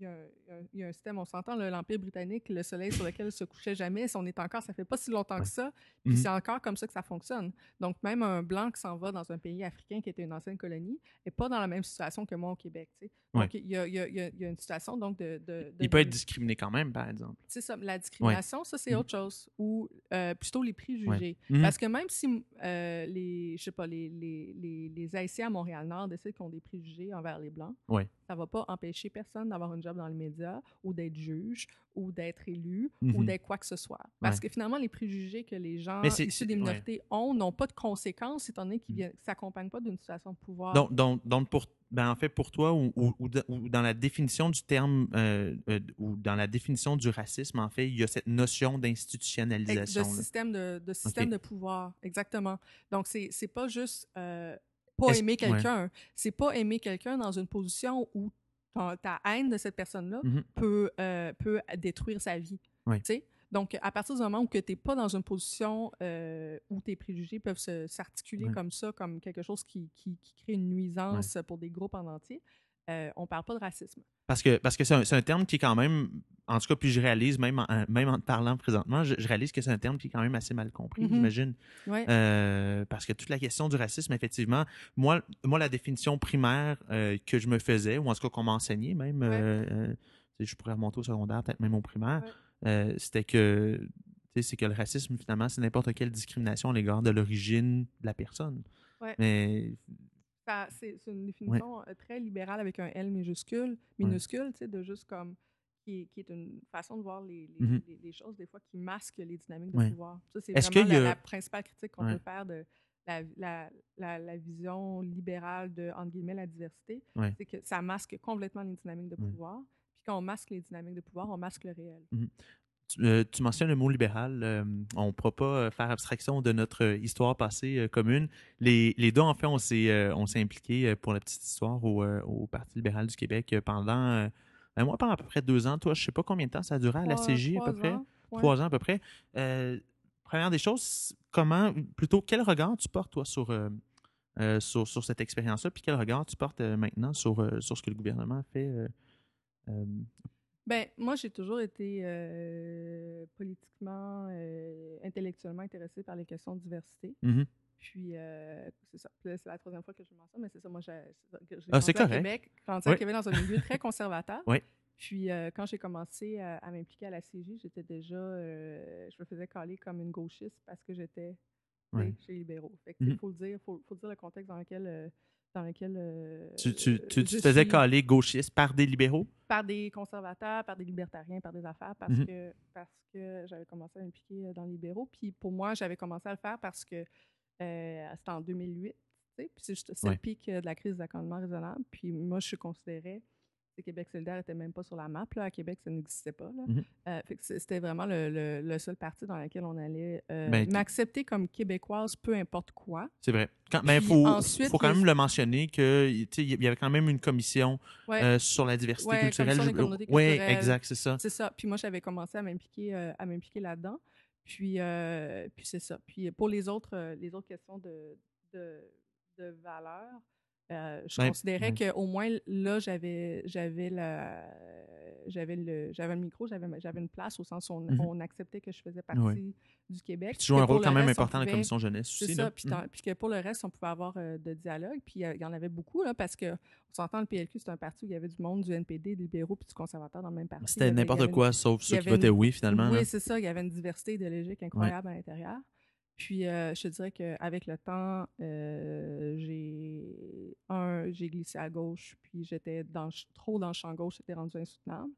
S2: il y, a un système, on s'entend, l'Empire britannique, le soleil sur lequel se couchait jamais, on est encore, ça fait pas si longtemps que ça, puis c'est encore comme ça que ça fonctionne. Donc, même un blanc qui s'en va dans un pays africain qui était une ancienne colonie n'est pas dans la même situation que moi au Québec. Donc, il y, a, une situation donc de...
S1: il peut être discriminé quand même, par exemple.
S2: C'est ça. La discrimination, ça, c'est mm. autre chose. Ou euh, plutôt les préjugés. Mm-hmm. Parce que même si euh, les, je sais pas, les, les, les, Haïtiens à Montréal-Nord décident qu'ils ont des préjugés envers les Blancs, ça va pas empêcher personne d'avoir un job dans les médias ou d'être juge ou d'être élu ou
S1: Mhm.
S2: d'être quoi que ce soit. Parce que finalement, les préjugés que les gens issus des
S1: ouais.
S2: minorités ont n'ont pas de conséquences étant donné qu'ils
S1: Mhm.
S2: viennent- s'accompagnent pas d'une situation de pouvoir.
S1: Donc, donc, donc pour, ben, en fait, pour toi, ou, ou- ou de- ou dans la définition du terme, euh, euh, ou dans la définition du racisme, en fait, il y a cette notion d'institutionnalisation.
S2: de système de, de système de pouvoir, exactement. Donc, c'est c'est pas juste euh, pas aimer
S1: ouais.
S2: quelqu'un, c'est pas aimer quelqu'un dans une position où ta, ta haine de cette personne-là
S1: Mhm.
S2: peut, euh, peut détruire sa vie. Donc, à partir du moment où tu n'es pas dans une position euh, où tes préjugés peuvent s'articuler comme ça, comme quelque chose qui, qui, qui crée une nuisance pour des groupes en entier, euh, on parle pas de racisme.
S1: Parce que parce que c'est un, c'est un terme qui est quand même, en tout cas, puis je réalise, même en, même en te parlant présentement, je, je réalise que c'est un terme qui est quand même assez mal compris,
S2: Mhm.
S1: j'imagine.
S2: Ouais.
S1: Euh, parce que toute la question du racisme, effectivement, moi, moi la définition primaire euh, que je me faisais, ou en tout cas qu'on m'a enseigné même, euh, euh, je pourrais remonter au secondaire, peut-être même au primaire, c'était que tu sais, c'est que le racisme, finalement, c'est n'importe quelle discrimination à l'égard de l'origine de la personne.
S2: Ouais.
S1: Mais
S2: C'est une définition très libérale avec un L minuscule, minuscule, tu sais, de juste comme qui est, qui est une façon de voir les, les,
S1: Mhm.
S2: les- les choses des fois qui masquent les dynamiques de
S1: Ouais.
S2: pouvoir. Ça, c'est
S1: Est-ce
S2: vraiment la,
S1: a-
S2: la principale critique qu'on
S1: Ouais.
S2: peut faire de la, la, la, la vision libérale de entre guillemets la diversité,
S1: Ouais.
S2: c'est que ça masque complètement les dynamiques de pouvoir. Puis quand on masque les dynamiques de pouvoir, on masque le réel.
S1: tu, euh, tu mentionnes le mot libéral. euh, on ne pourra pas euh, faire abstraction de notre euh, histoire passée euh, commune. Les, les deux, en fait, on s'est impliqués pour la petite histoire au, au Parti libéral du Québec pendant, ben, moi, pendant à peu près deux ans. Toi, je ne sais pas combien de temps ça a duré à la CJ, à peu près.
S2: ouais.
S1: Trois ans, à peu près. Euh, première des choses, comment, plutôt, quel regard tu portes, toi, sur, euh, euh, sur, sur cette expérience-là, puis quel regard tu portes maintenant sur, sur ce que le gouvernement fait
S2: Ben, moi, j'ai toujours été euh, politiquement, euh, intellectuellement intéressée par les questions de diversité.
S1: mhm.
S2: Puis, euh, c'est ça. C'est la troisième fois que je mentionne, mais c'est ça. Moi, j'ai
S1: Ah, c'est correct.
S2: Québec, grandi
S1: Oui.
S2: à Québec dans un milieu très conservateur.
S1: Oui.
S2: Puis, euh, quand j'ai commencé à, à m'impliquer à la CJ, j'étais déjà, euh, je me faisais caler comme une gauchiste parce que j'étais chez les libéraux. Fait que, il
S1: Mhm.
S2: faut le dire, faut, faut dire le contexte dans lequel, dans lequel
S1: Tu, tu, tu, te faisais
S2: suis
S1: caler gauchiste par des libéraux?
S2: par des conservateurs, par des libertariens, par des affaires, parce
S1: Mhm.
S2: que parce que j'avais commencé à m'impliquer dans les libéraux. Puis pour moi, j'avais commencé à le faire parce que euh, c'était en 2008, tu sais, puis c'est juste
S1: Ouais.
S2: le pic euh, de la crise d'accommodement raisonnable. Puis moi, je considérais que Québec solidaire n'était même pas sur la map. Là. À Québec, ça n'existait pas. là.
S1: Mhm.
S2: Euh, c'était vraiment le, le- le seul parti dans lequel on allait euh,
S1: Ben,
S2: m'accepter comme québécoise, peu importe quoi.
S1: C'est vrai. Quand, mais il
S2: Puis
S1: faut,
S2: ensuite,
S1: faut quand même le mentionner que tu sais, il y avait quand même une commission
S2: Ouais.
S1: euh, sur la diversité
S2: Ouais,
S1: culturelle. Oui, exact, c'est ça.
S2: C'est ça. Puis moi, j'avais commencé à m'impliquer à m'impliquer là-dedans. Puis, euh, puis c'est ça. Puis pour les autres, euh, les autres questions de, de, de valeur, euh, je considérais
S1: ouais.
S2: qu'au moins là, j'avais j'avais la j'avais le j'avais le micro, j'avais j'avais une place au sens où on,
S1: Mhm.
S2: on acceptait que je faisais partie
S1: Ouais.
S2: du Québec.
S1: Puis tu joues un rôle quand même
S2: reste,
S1: important dans la commission jeunesse
S2: c'est ça, puis,
S1: Mhm.
S2: puis que pour le reste, on pouvait avoir euh, de dialogue, puis euh, il y en avait beaucoup, là, parce que on s'entend, le PLQ, c'est un parti où il y avait du monde, du NPD, des libéraux, puis du conservateur dans le même parti.
S1: C'était n'importe
S2: une-
S1: quoi, sauf ceux qui votaient
S2: une-
S1: oui, finalement.
S2: oui, c'est ça. Il y avait une diversité idéologique incroyable à l'intérieur. Puis, euh, je te dirais qu'avec le temps, euh, j'ai un, j'ai glissé à gauche, puis j'étais dans, trop dans le champ gauche, c'était rendu insoutenable.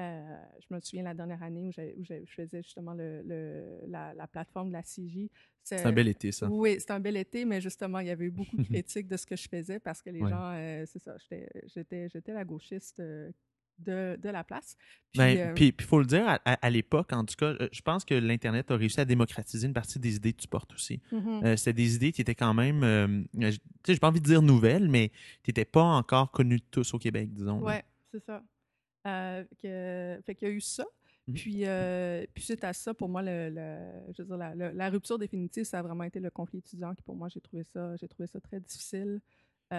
S2: Euh, je me souviens la dernière année où, je faisais justement le, le- la, la plateforme de la CJ.
S1: C'est un bel été, ça.
S2: Oui, c'était un bel été, mais justement, il y avait eu beaucoup de critiques de ce que je faisais parce que les
S1: Ouais.
S2: gens, euh, c'est ça, j'étais- la gauchiste euh, de, de la place. Puis,
S1: Ben,
S2: euh,
S1: puis faut le dire, à, l'époque, en tout cas, euh, je pense que l'Internet a réussi à démocratiser une partie des idées que tu portes aussi.
S2: mhm.
S1: Euh, C'était des idées qui étaient quand même, euh, euh, je- tu sais, j'ai pas envie de dire nouvelles, mais qui n'étaient pas encore connues de tous au Québec, disons.
S2: Ouais, c'est ça. Que, fait qu'il y a eu ça.
S1: Mhm.
S2: Puis, puis suite à ça, pour moi, le, le- je veux dire, la, la rupture définitive, ça a vraiment été le conflit étudiant qui, pour moi, j'ai trouvé ça, j'ai trouvé ça très difficile.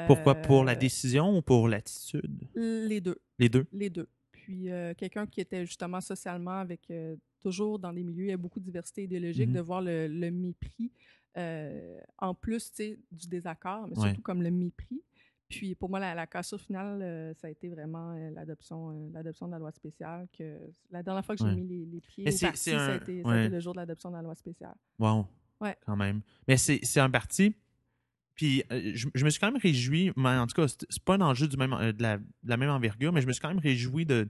S1: Pourquoi? Pour la
S2: Euh,
S1: décision ou pour l'attitude?
S2: Les deux.
S1: Les deux?
S2: Les deux. Puis euh, quelqu'un qui était justement socialement avec euh, toujours dans des milieux, il y a beaucoup de diversité idéologique,
S1: Mhm.
S2: de voir le, le mépris euh, en plus du désaccord, mais
S1: Ouais.
S2: surtout comme le mépris. Puis pour moi, la, la cassure finale, euh, ça a été vraiment euh, l'adoption, l'adoption de la loi spéciale. Que la dernière fois que j'ai
S1: Ouais.
S2: mis les, les pieds au parti, ça, a été, ça a
S1: ouais.
S2: été le jour de l'adoption de la loi spéciale.
S1: Wow.
S2: Ouais.
S1: Quand même. Mais c'est c'est un parti. Puis euh, je, me suis quand même réjoui, mais en tout cas, c'est pas un enjeu du même, euh, de la même envergure, mais je me suis quand même réjoui de,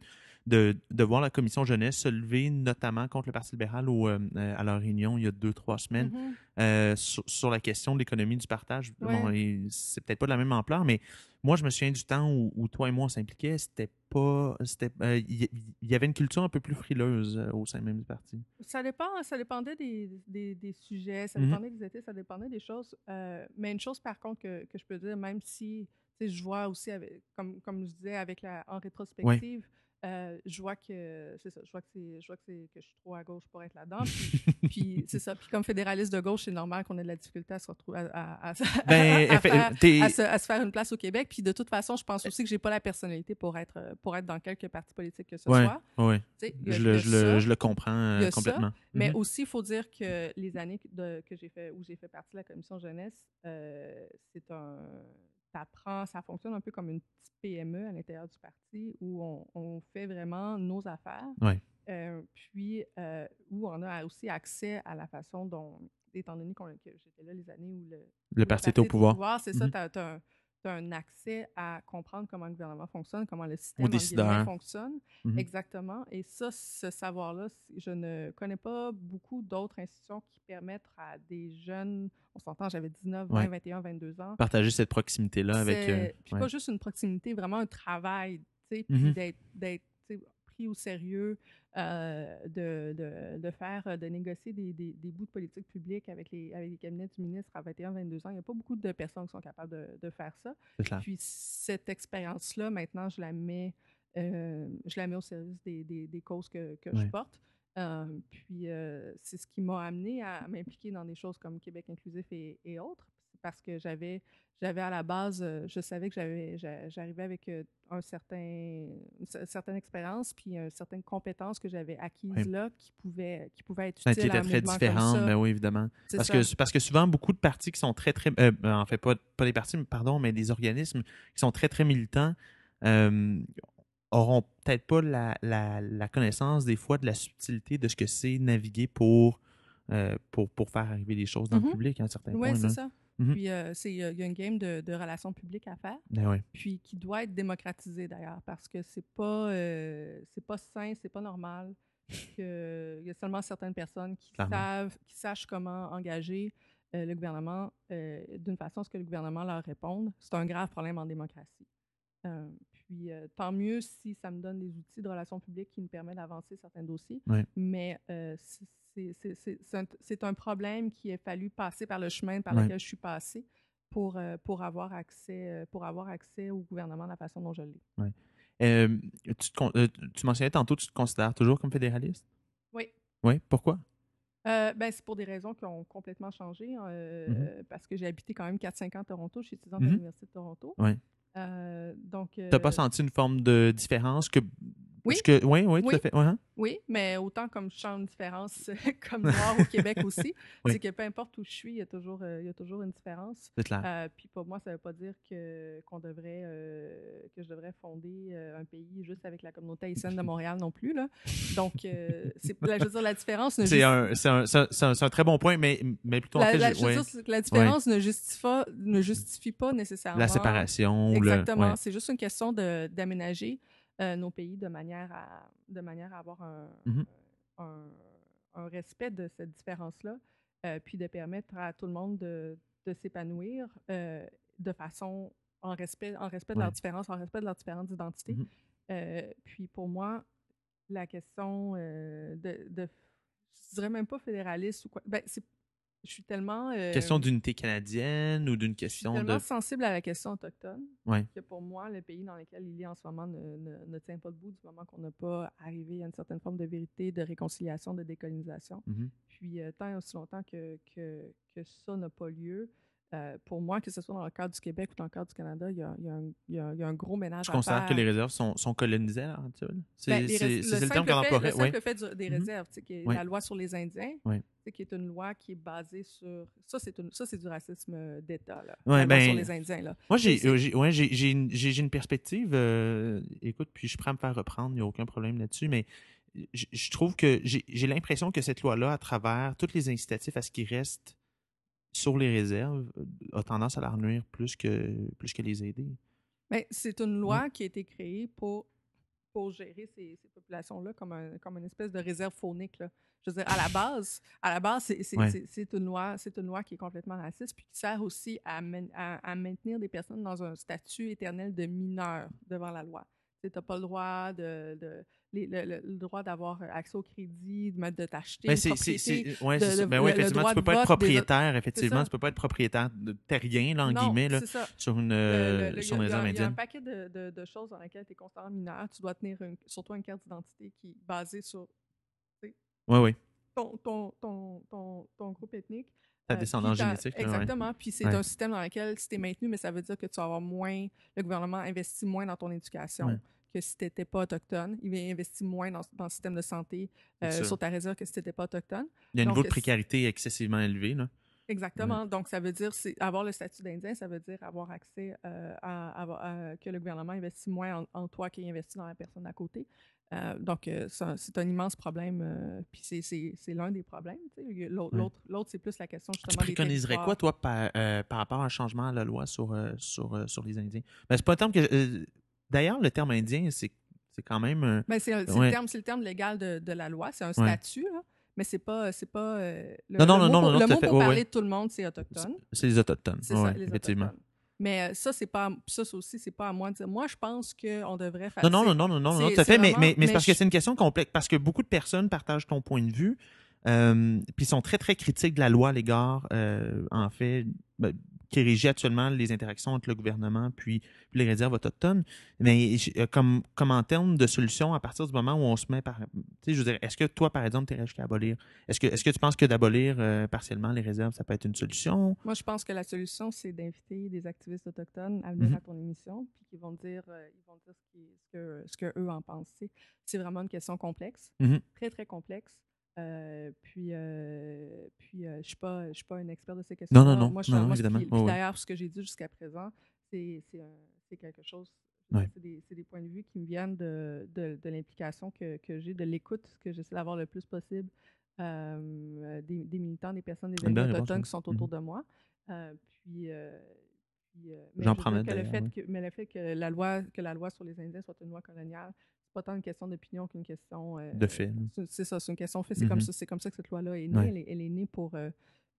S1: de, de voir la commission jeunesse se lever, notamment contre le Parti libéral au, euh, à leur réunion il y a deux, trois semaines,
S2: Mhm.
S1: euh, sur, sur la question de l'économie du partage.
S2: Ouais.
S1: Bon, c'est peut-être pas de la même ampleur, mais moi, je me souviens du temps où, où toi et moi, on s'impliquait, c'était pas. euh, Il y, avait une culture un peu plus frileuse au sein même du parti.
S2: Ça dépend, ça dépendait des, des, des sujets, ça
S1: Mhm.
S2: dépendait des étés, ça dépendait des choses. Mais une chose, par contre, que, que je peux dire, même si je vois aussi, avec, comme, comme je disais, avec la, en rétrospective, euh, je vois que c'est ça, je vois que c'est, je vois que c'est que je suis trop à gauche pour être là-dedans. Puis, puis c'est ça. Puis comme fédéraliste de gauche, c'est normal qu'on ait de la difficulté à se retrouver à, à- à-
S1: Ben,
S2: à
S1: effe-
S2: faire- se, faire une place au Québec. Puis de toute façon, je pense aussi que j'ai pas la personnalité pour être pour être dans quelque parti politique que ce
S1: Ouais,
S2: soit. a-
S1: Je le, je, le, je le comprends euh,
S2: ça,
S1: complètement.
S2: Mais
S1: Mhm.
S2: aussi, il faut dire que les années que, de- que j'ai fait, où j'ai fait partie de la commission jeunesse, euh, c'est un. Ça prend, ça fonctionne un peu comme une petite PME à l'intérieur du parti où on, on fait vraiment nos affaires.
S1: Ouais.
S2: Euh, puis euh, où on a aussi accès à la façon dont, étant donné qu'on- que j'étais là les années où le,
S1: le parti est au pouvoir.
S2: c'est ça,
S1: Mhm.
S2: Tu as, un accès à comprendre comment le gouvernement fonctionne, comment le système fonctionne.
S1: Mhm.
S2: Exactement. Et ça, ce savoir-là, je ne connais pas beaucoup d'autres institutions qui permettent à des jeunes, on s'entend, j'avais 19, 20,
S1: Ouais.
S2: 21, 22 ans.
S1: Partager cette proximité-là avec. Euh,
S2: puis
S1: ouais.
S2: pas juste une proximité, vraiment un travail, tu sais, puis
S1: Mhm.
S2: d'être, pris au sérieux, euh, de, de, de faire, de négocier des, des, des bouts de politique publique avec les, avec les cabinets du ministre à 21, 22 ans. Il n'y a pas beaucoup de personnes qui sont capables de, de faire ça. Puis cette expérience-là, maintenant, je la mets, euh, je la mets au service des, des, des causes que, que je porte. Euh, puis euh, c'est ce qui m'a amené à m'impliquer dans des choses comme Québec inclusif et, et autres, parce que j'avais, j'avais à la base, euh, je savais que j'avais, j'a- j'arrivais avec euh, un certain, une cer- certaine expérience puis une certaine compétence que j'avais acquise là qui pouvait, qui pouvait être
S1: Ça
S2: utile
S1: était
S2: à un
S1: très
S2: mouvement comme
S1: différent,
S2: ça.
S1: ben oui, évidemment. Parce
S2: ça.
S1: que, parce que souvent, beaucoup de partis qui sont très, très. euh, ben, en fait, pas, pas des partis, mais pardon, mais des organismes qui sont très, très militants euh, auront peut-être pas la, la, la connaissance, des fois, de la subtilité de ce que c'est naviguer pour, euh, pour, pour faire arriver les choses dans le
S2: Mhm.
S1: public à un certain
S2: Oui,
S1: point.
S2: c'est
S1: là. Mhm.
S2: Puis euh, c'est, il y a une game de, de relations publiques à faire.
S1: Ben
S2: puis qui doit être démocratisé d'ailleurs parce que c'est pas euh, c'est pas sain, c'est pas normal que il y a seulement certaines personnes qui
S1: Clairement.
S2: savent qui sachent comment engager euh, le gouvernement d'une façon à ce que le gouvernement leur réponde. C'est un grave problème en démocratie. Puis tant mieux si ça me donne des outils de relations publiques qui me permettent d'avancer certains dossiers. Mais c'est- un, problème qui a fallu passer par le chemin par
S1: Ouais.
S2: lequel je suis passée pour, euh, pour, avoir accès, euh, pour avoir accès au gouvernement de la façon dont je l'ai.
S1: Euh, tu, te con- tu mentionnais tantôt, tu te considères toujours comme fédéraliste?
S2: Oui.
S1: Oui, pourquoi?
S2: Euh, ben, c'est pour des raisons qui ont complètement changé, euh,
S1: Mhm.
S2: euh, parce que j'ai habité quand même 4-5 ans à Toronto. Je suis étudiante à l'Université de Toronto. Euh, donc,
S1: Tu n'as pas senti une forme de différence que.
S2: Oui.
S1: que, oui, oui, tout
S2: Oui.
S1: à fait. Ouais?
S2: Oui, mais autant comme je sens une différence comme noir au Québec aussi,
S1: Oui.
S2: c'est que peu importe où je suis, il y a toujours, euh, il y a toujours une différence.
S1: C'est clair.
S2: Euh, puis pour moi, ça ne veut pas dire que qu'on devrait euh, que je devrais fonder un pays juste avec la communauté haïtienne de Montréal non plus là. Donc c'est je veux dire la différence ne
S1: C'est un, c'est très bon point, mais, mais plutôt en
S2: la,
S1: fait,
S2: la-
S1: je-
S2: je veux
S1: ouais,
S2: dire, c'est que la différence ne justifie pas ne justifie pas nécessairement
S1: la séparation. le-
S2: Exactement.
S1: ouais.
S2: C'est juste une question de- d'aménager euh, nos pays de manière à de manière à avoir un,
S1: Mhm.
S2: un, un respect de cette différence-là, euh, puis de permettre à tout le monde de, de s'épanouir euh, de façon en respect, en respect de
S1: Ouais.
S2: leurs différences, en respect de leurs différentes identités. Euh, puis pour moi, la question de, de, je dirais même pas fédéraliste ou quoi. Ben, c'est, je suis tellement euh,
S1: Question d'unité canadienne ou d'une
S2: je suis
S1: question
S2: tellement
S1: de.
S2: sensible à la question autochtone
S1: Ouais.
S2: que pour moi, le pays dans lequel il est en ce moment ne, ne- ne tient pas debout du moment qu'on n'a pas arrivé à une certaine forme de vérité, de réconciliation, de décolonisation.
S1: Mhm.
S2: Puis, euh, tant et aussi longtemps que, que, que ça n'a pas lieu, euh, pour moi, que ce soit dans le cadre du Québec ou dans le cadre du Canada, il y a, il y a un, il y a- il y a un gros ménage
S1: Je
S2: à
S1: considère
S2: faire.
S1: que les réserves sont, sont colonisées à l'heure actuelle. C'est
S2: Ben,
S1: c'est le terme qu'on
S2: fait-
S1: emploierait.
S2: Le
S1: Ouais.
S2: simple fait du- des
S1: Mhm.
S2: réserves, tu sais, qui est
S1: Ouais.
S2: la loi sur les Indiens,
S1: Ouais.
S2: Qui est une loi qui est basée sur... Ça, c'est une- ça, c'est du racisme euh, d'État, là.
S1: Ouais,
S2: la
S1: ben,
S2: sur les Indiens, là.
S1: Moi, j'ai euh, j'ai- ouais, j'ai- une, perspective. euh, écoute, puis je prêt à me faire reprendre, il n'y a aucun problème là-dessus, mais je, je trouve que j'ai l'impression que cette loi-là, à travers tous les incitatifs à ce qui reste sur les réserves a tendance à leur nuire plus que, plus que les aider.
S2: Mais c'est une loi qui a été créée pour, pour gérer ces, ces populations-là comme, un, comme une espèce de réserve faunique. Là. Je veux dire, à la base, à la base, c'est
S1: Ouais.
S2: une loi, c'est une loi qui est complètement raciste, puis qui sert aussi à, à, à maintenir des personnes dans un statut éternel de mineur devant la loi. Tu n'as pas le droit de, de les- le, le- le droit d'avoir accès au crédit, de, de t'acheter
S1: Ben,
S2: une
S1: c'est, ouais,
S2: le-
S1: Ben
S2: le
S1: effectivement, tu peux
S2: de
S1: pas être
S2: des-
S1: propriétaire, effectivement, tu peux pas être propriétaire de terrien, là, en
S2: non,
S1: guillemets, là,
S2: ça.
S1: sur une,
S2: Le-
S1: euh, sur
S2: il
S1: une
S2: y a-
S1: réserve
S2: il y a un
S1: indienne.
S2: paquet de, de- de choses dans lesquelles tu es constamment mineur. Tu dois tenir une- surtout une carte d'identité qui est basée sur
S1: Oui, oui.
S2: ton, ton, ton, ton, groupe ethnique.
S1: Ta
S2: Euh,
S1: descendance génétique. là, ouais.
S2: Exactement. Puis c'est
S1: Ouais.
S2: un système dans lequel, si tu es maintenu, mais ça veut dire que tu vas avoir moins. Le gouvernement investit moins dans ton éducation. Que si tu n'étais pas autochtone. Il investit moins dans, dans le système de santé euh, sur ta réserve que si tu n'étais pas autochtone.
S1: Il y a un
S2: donc,
S1: niveau de
S2: c'est-
S1: précarité excessivement élevé. Là.
S2: Exactement. Donc, ça veut dire, avoir le statut d'Indien, ça veut dire avoir accès euh, à, à- à- que le gouvernement investit moins en, en toi qu'il investit dans la personne à côté. Euh, donc, euh, c'est un immense problème. euh, puis c'est- l'un des problèmes. tu L'autre,
S1: Ouais.
S2: c'est plus la question
S1: Tu
S2: justement des
S1: préconiserais quoi, toi, par, euh, par rapport à un changement à la loi sur, euh, sur, euh, sur les Indiens? Ben, c'est pas un terme que. D'ailleurs, le terme indien, c'est c'est quand même. euh,
S2: Ben, c'est
S1: Ouais.
S2: le, terme- c'est le terme légal de, de la loi. C'est un statut, là, mais c'est pas. C'est pas euh, le,
S1: Non, non,
S2: le
S1: non,
S2: mot
S1: non,
S2: pour,
S1: non,
S2: le mot pour parler
S1: ouais.
S2: de tout le monde, c'est autochtone.
S1: c'est les Autochtones.
S2: C'est ça, les
S1: effectivement.
S2: autochtones. Mais euh, ça, c'est pas, ça aussi, c'est pas à moi de dire. Moi, je pense qu'on devrait faire.
S1: Non, non, non, non, non, non, tout à fait, mais,
S2: vraiment-
S1: mais, mais c'est parce que c'est une question complexe, parce que beaucoup de personnes partagent ton point de vue, euh, puis sont très, très critiques de la loi à l'égard, euh, en fait, ben, qui régit actuellement les interactions entre le gouvernement puis, puis les réserves autochtones. Mais euh, comme, comme en termes de solutions, à partir du moment où on se met par... Tu sais, je veux dire, est-ce que toi, par exemple, tu irais jusqu'à abolir? Est-ce que, est-ce que tu penses que d'abolir euh, partiellement les réserves, ça peut être une solution?
S2: Moi, je pense que la solution, c'est d'inviter des activistes autochtones à venir
S1: Mhm.
S2: à ton émission, puis qu'ils vont dire, euh, ils vont dire ce, qui- ce que, ce que eux en pensent. C'est vraiment une question complexe,
S1: Mhm.
S2: très très complexe. Euh, puis, euh, puis euh, je suis pas, pas une experte de ces questions.
S1: Non, non, non,
S2: Moi, je,
S1: non,
S2: moi,
S1: évidemment.
S2: puis
S1: ouais.
S2: D'ailleurs, ce que j'ai dit jusqu'à présent, c'est un- quelque chose.
S1: Ouais.
S2: C'est des, points de vue qui me viennent de, de, de l'implication que, que j'ai, de l'écoute que j'essaie d'avoir le plus possible euh, des, des militants, des personnes, des amis autochtones qui sont autour de moi. Euh, puis, puis, mais je que le fait
S1: ouais.
S2: que, mais le fait que la loi que la loi sur les Indiens soit une loi coloniale, pas tant une question d'opinion qu'une question euh,
S1: De fait,
S2: c'est- ça, c'est une question de fait. C'est comme
S1: Mhm.
S2: ça, c'est comme ça que cette loi-là est née.
S1: Ouais.
S2: Elle, est, elle est née pour euh,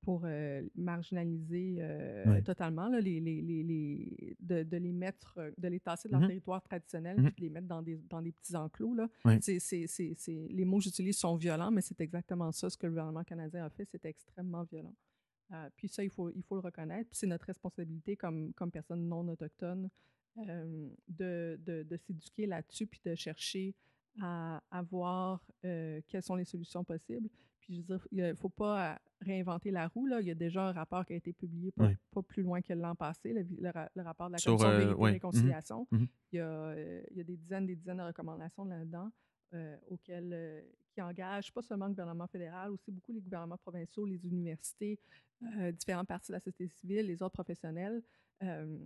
S2: pour euh, marginaliser euh,
S1: Ouais.
S2: totalement là, les, les, les, les- de, de les mettre, de les tasser de leur
S1: Mhm.
S2: territoire traditionnel,
S1: Mhm.
S2: puis de les mettre dans des, dans des petits enclos. Là.
S1: Ouais.
S2: C'est, c'est, c'est- les mots que j'utilise sont violents, mais c'est exactement ça ce que le gouvernement canadien a fait. C'est extrêmement violent. Euh, puis ça, il faut, il faut le reconnaître. Puis c'est notre responsabilité comme, comme personne non autochtone euh, de, de, de s'éduquer là-dessus, puis de chercher à, à voir euh, quelles sont les solutions possibles. Puis je veux dire, il ne faut pas euh, réinventer la roue. Là. Il y a déjà un rapport qui a été publié pas, plus loin que l'an passé, le, le ra- le rapport de la
S1: Sur,
S2: Commission
S1: euh,
S2: Vérité
S1: ouais.
S2: et Réconciliation.
S1: Mhm.
S2: Il, y a, euh, il y a des dizaines des dizaines de recommandations là-dedans euh, auxquelles, euh, qui engagent pas seulement le gouvernement fédéral, aussi beaucoup les gouvernements provinciaux, les universités, euh, différentes parties de la société civile, les autres professionnels. Euh,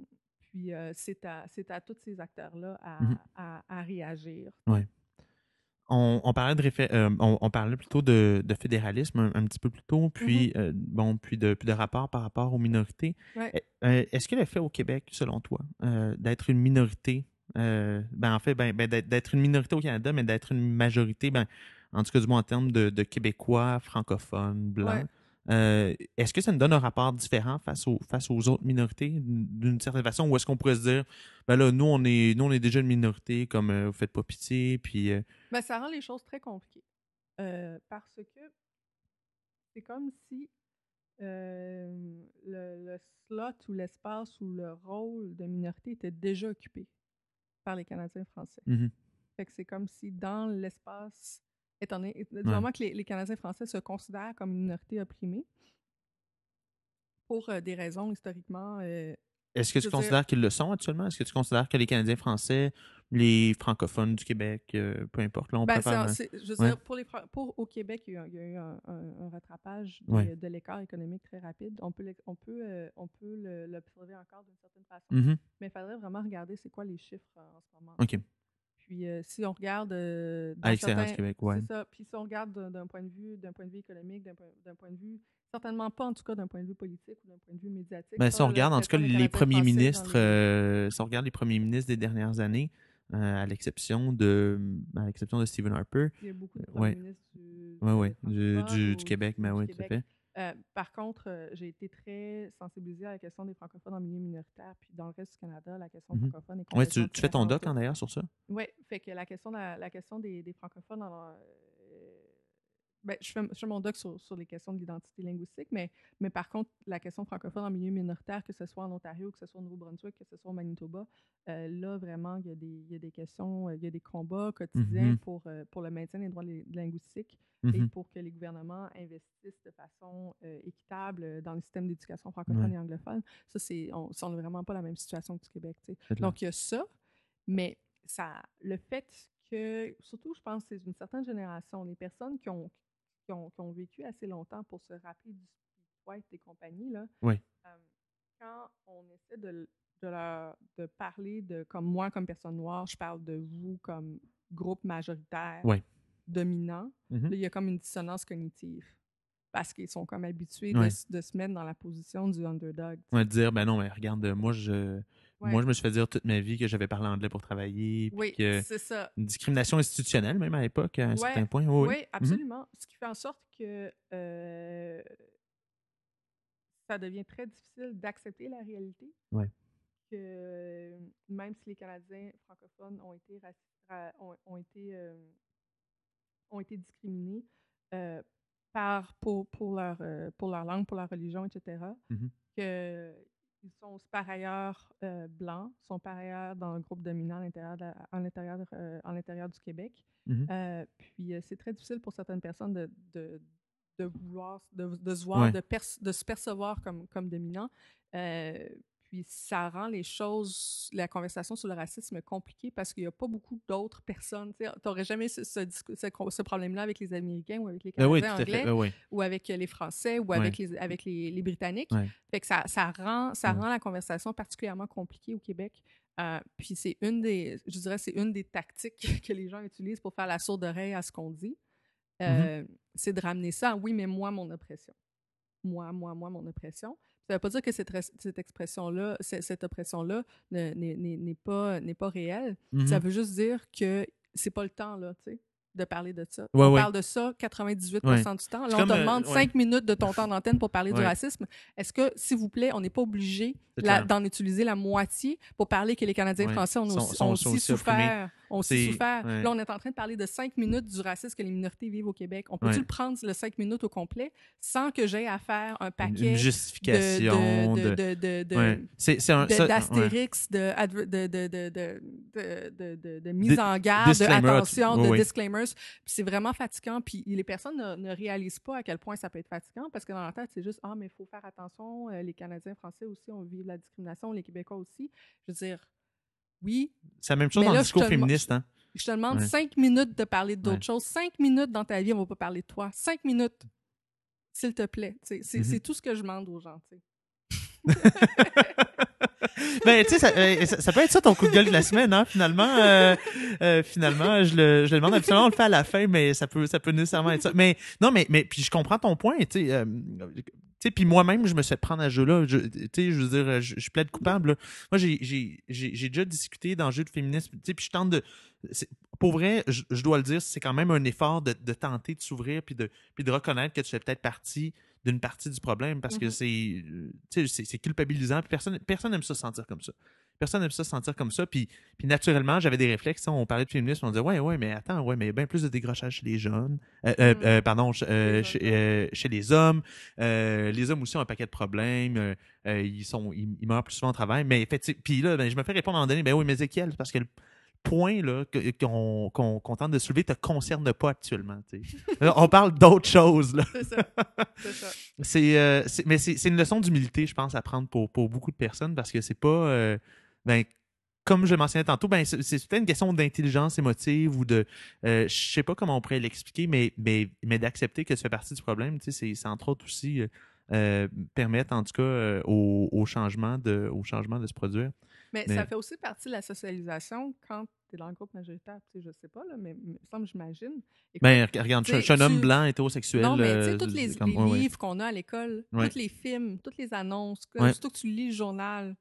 S2: puis euh, c'est à, tous ces acteurs-là à, à- à réagir.
S1: on, on parlait de réfé- euh, on, on parlait plutôt de, de fédéralisme un, un petit peu plus tôt, puis
S2: Mm-hmm.
S1: euh, bon, puis de, puis de rapport par rapport aux minorités.
S2: Ouais.
S1: Euh, Est-ce que le fait au Québec, selon toi, d'être une minorité, ben en fait, ben, ben, d'être d'être une minorité au Canada, mais d'être une majorité, ben, en tout cas du moins en termes de, de Québécois, francophones, blancs,
S2: Ouais.
S1: Euh, est-ce que ça nous donne un rapport différent face aux, face aux autres minorités d'une certaine façon, ou est-ce qu'on pourrait se dire, ben là, nous, on est, nous, on est déjà une minorité, comme euh, vous faites pas pitié, puis euh,
S2: Ben, ça rend les choses très compliquées. Euh, parce que c'est comme si le, le slot ou l'espace ou le rôle de minorité était déjà occupé par les Canadiens français.
S1: mhm.
S2: Fait que c'est comme si dans l'espace, étant donné, du
S1: Ouais.
S2: moment que les, les Canadiens français se considèrent comme une minorité opprimée, pour euh, des raisons historiquement euh,
S1: Est-ce que tu
S2: dire-
S1: considères qu'ils le sont actuellement? Est-ce que tu considères que les Canadiens français, les francophones du Québec, euh, peu importe, là, on
S2: Ben,
S1: préfère...
S2: c'est- je veux
S1: ouais.
S2: dire, pour, les, pour au Québec, il y a, eu un- il y a eu un, un- un rattrapage de,
S1: Ouais.
S2: de l'écart économique très rapide. On peut, on peut, on peut l'observer encore d'une certaine façon.
S1: Mhm.
S2: Mais il faudrait vraiment regarder c'est quoi les chiffres en ce moment.
S1: OK.
S2: Puis euh, si on regarde euh, dans
S1: À l'extérieur du
S2: certains-
S1: Québec, ouais.
S2: C'est ça. Puis si on regarde d'un point de vue, d'un point de vue économique, d'un point, de vue, certainement pas, en tout cas, d'un point de vue politique ou d'un point de vue médiatique.
S1: Ben, si on regarde, en tout cas, les premiers ministres,
S2: les-
S1: euh, si on regarde les premiers ministres des dernières années, euh, à l'exception de, à l'exception de Stephen Harper,
S2: Il y a beaucoup de
S1: euh, ouais.
S2: premiers ministres du,
S1: ouais, ouais, du, du, Québec, ben
S2: du
S1: oui, tout à fait.
S2: Euh, par contre, euh, j'ai été très sensibilisée à la question des francophones en milieu minoritaire, puis dans le reste du Canada, la question
S1: Mhm.
S2: francophone est
S1: Ouais,
S2: complètement
S1: tu, tu fais ton doc, hein, d'ailleurs, sur ça?
S2: Oui, fait que la question, la, la question des, des francophones, euh, ben, je, fais, je fais mon doc sur, sur les questions de l'identité linguistique, mais, mais par contre, la question francophone en milieu minoritaire, que ce soit en Ontario, que ce soit au Nouveau-Brunswick, que ce soit au Manitoba, euh, là, vraiment, il y, a des, il y a des questions, euh, il y a des combats quotidiens
S1: Mhm.
S2: pour, euh, pour le maintien des droits li- linguistiques et
S1: Mhm.
S2: pour que les gouvernements investissent de façon euh, équitable dans le système d'éducation francophone
S1: Ouais.
S2: et anglophone. Ça, c'est, on n'est vraiment pas la même situation que du Québec. Donc, il y a ça, mais ça, le fait que, surtout, je pense, c'est une certaine génération, les personnes qui ont, qui ont, qui ont vécu assez longtemps pour se rappeler du White et compagnie, là,
S1: Oui.
S2: euh, quand on essaie de, de, leur, de parler de, comme moi, comme personne noire, je parle de vous comme groupe majoritaire dominant,
S1: Mhm.
S2: là, il y a comme une dissonance cognitive. Parce qu'ils sont comme habitués de de, se mettre dans la position du underdog.
S1: On va dire, ben non, mais regarde, moi, je,
S2: Ouais.
S1: moi, je me suis fait dire toute ma vie que j'avais parlé anglais pour travailler,
S2: Oui, c'est ça.
S1: une discrimination institutionnelle, même à l'époque, à un
S2: Ouais,
S1: certain point. Oui,
S2: Oui,
S1: oui.
S2: absolument. Ce qui fait en sorte que euh, ça devient très difficile d'accepter la réalité.
S1: Ouais.
S2: Que euh, même si les Canadiens francophones ont été, ont, ont été, euh, ont été discriminés euh, par, pour, pour, leur, pour leur langue, pour leur religion, etc.,
S1: Mhm.
S2: que ils sont par ailleurs euh, blancs, sont par ailleurs dans un groupe dominant à l'intérieur, à euh, à l'intérieur du Québec.
S1: Mhm.
S2: Euh, puis euh, c'est très difficile pour certaines personnes de, de, de vouloir, de, de se voir,
S1: Ouais.
S2: de, de se percevoir comme, comme dominant. Puis ça rend les choses, la conversation sur le racisme compliquée parce qu'il n'y a pas beaucoup d'autres personnes. Tu n'aurais jamais ce, ce, discu- ce, ce problème-là avec les Américains ou avec les
S1: Ben oui,
S2: Canadiens
S1: fait.
S2: anglais
S1: ben oui.
S2: ou avec euh, les Français ou avec, les, avec les, les Britanniques. Fait que ça, ça, rend, ça rend la conversation particulièrement compliquée au Québec. Euh, puis c'est une des, je dirais, c'est une des tactiques que les gens utilisent pour faire la sourde oreille à ce qu'on dit. Euh, C'est de ramener ça, à, oui, mais moi, mon oppression. Moi, moi, moi, mon oppression. Ça ne veut pas dire que cette, res- cette expression-là, ce- cette oppression-là ne- n'est pas, réelle. Ça veut juste dire que c'est pas le temps, là, tu sais, de parler de ça.
S1: Ouais,
S2: on
S1: ouais.
S2: parle de ça 98
S1: Ouais.
S2: du temps. Là, on te
S1: euh,
S2: demande
S1: ouais.
S2: 5 minutes de ton temps d'antenne pour parler du racisme. Est-ce que, s'il vous plaît, on n'est pas obligé d'en utiliser la moitié pour parler que les Canadiens français ont aussi,
S1: sont-
S2: ont
S1: sont
S2: aussi souffert. Ont aussi
S1: C'est-
S2: souffert. Là, on est en train de parler de 5 minutes du racisme que les minorités vivent au Québec. On peut-tu le prendre, le 5 minutes au complet, sans que j'aie à faire un paquet
S1: Une justification.
S2: de, d'astérix, de, de, de, de, de, de, de, mise en garde, de
S1: disclaimer,
S2: attention,
S1: oui,
S2: de
S1: oui.
S2: disclaimers. C'est vraiment fatigant. Puis les personnes ne, ne réalisent pas à quel point ça peut être fatigant parce que dans leur tête, c'est juste Ah, mais il faut faire attention. euh, Les Canadiens français aussi, on vit la discrimination, les Québécois aussi. Je veux dire, oui,
S1: C'est la même chose dans
S2: là,
S1: le discours féministe. Hein?
S2: je te demande
S1: Ouais.
S2: cinq minutes de parler d'autres
S1: Ouais.
S2: choses. Cinq minutes dans ta vie, on va pas parler de toi. Cinq minutes, s'il te plaît. C'est c'est tout ce que je demande aux gens.
S1: Ben, tu sais, ça, euh, ça, peut être ça ton coup de gueule de la semaine, hein, finalement. Euh, euh, finalement, je le, je le demande habituellement, on le fait à la fin, mais ça peut, ça peut nécessairement être ça. Mais non, mais, mais puis je comprends ton point, tu sais. euh, puis moi-même, je me suis fait prendre à jeu-là. Je- Tu sais, je veux dire, je, je plaide coupable. là. Moi, j'ai, déjà discuté jeu de féminisme. Tu sais, puis je tente de. Pour vrai, je, je dois le dire, c'est quand même un effort de, de tenter de s'ouvrir puis de, puis de reconnaître que tu fais peut-être partie d'une partie du problème parce que
S2: Mhm.
S1: c'est, euh, c'est, c'est culpabilisant. Puis personne, personne n'aime ça se sentir comme ça. Personne n'aime ça se sentir comme ça. Puis, puis naturellement, j'avais des réflexes. On parlait de féminisme, on disait ouais, ouais, mais attends, ouais, mais il y a bien plus de décrochage chez les jeunes. Euh, euh,
S2: Mm.
S1: euh, pardon, euh, chez, euh, chez les hommes. Les hommes aussi ont un paquet de problèmes. Ils sont, ils, ils meurent plus souvent au travail. Mais fait, puis là, ben, je me fais répondre à un moment donné, ben oui, mais Ézéchiel, parce que le point là que- qu'on tente de soulever te concerne pas actuellement. Là, on parle d'autres choses là.
S2: C'est ça. Ça.
S1: Euh, mais c'est, une leçon d'humilité, je pense, à prendre pour, pour beaucoup de personnes parce que c'est pas. euh, ben, comme je mentionnais tantôt, ben, c'est, peut-être une question d'intelligence émotive ou de. Euh, je sais pas comment on pourrait l'expliquer, mais, mais, mais d'accepter que tu fais partie du problème. C'est, entre autres aussi. euh, permettent en tout cas au, changement de, au changement de se produire.
S2: Mais, ça fait aussi partie de la socialisation quand tu es dans le groupe majoritaire. Tu sais, je sais pas, là, mais il me semble, j'imagine.
S1: Ben, regarde, je suis un homme blanc hétérosexuel.
S2: Non, mais tu sais, tous les, livres qu'on a à l'école, tous les films, toutes les annonces, surtout que tu lis le journal,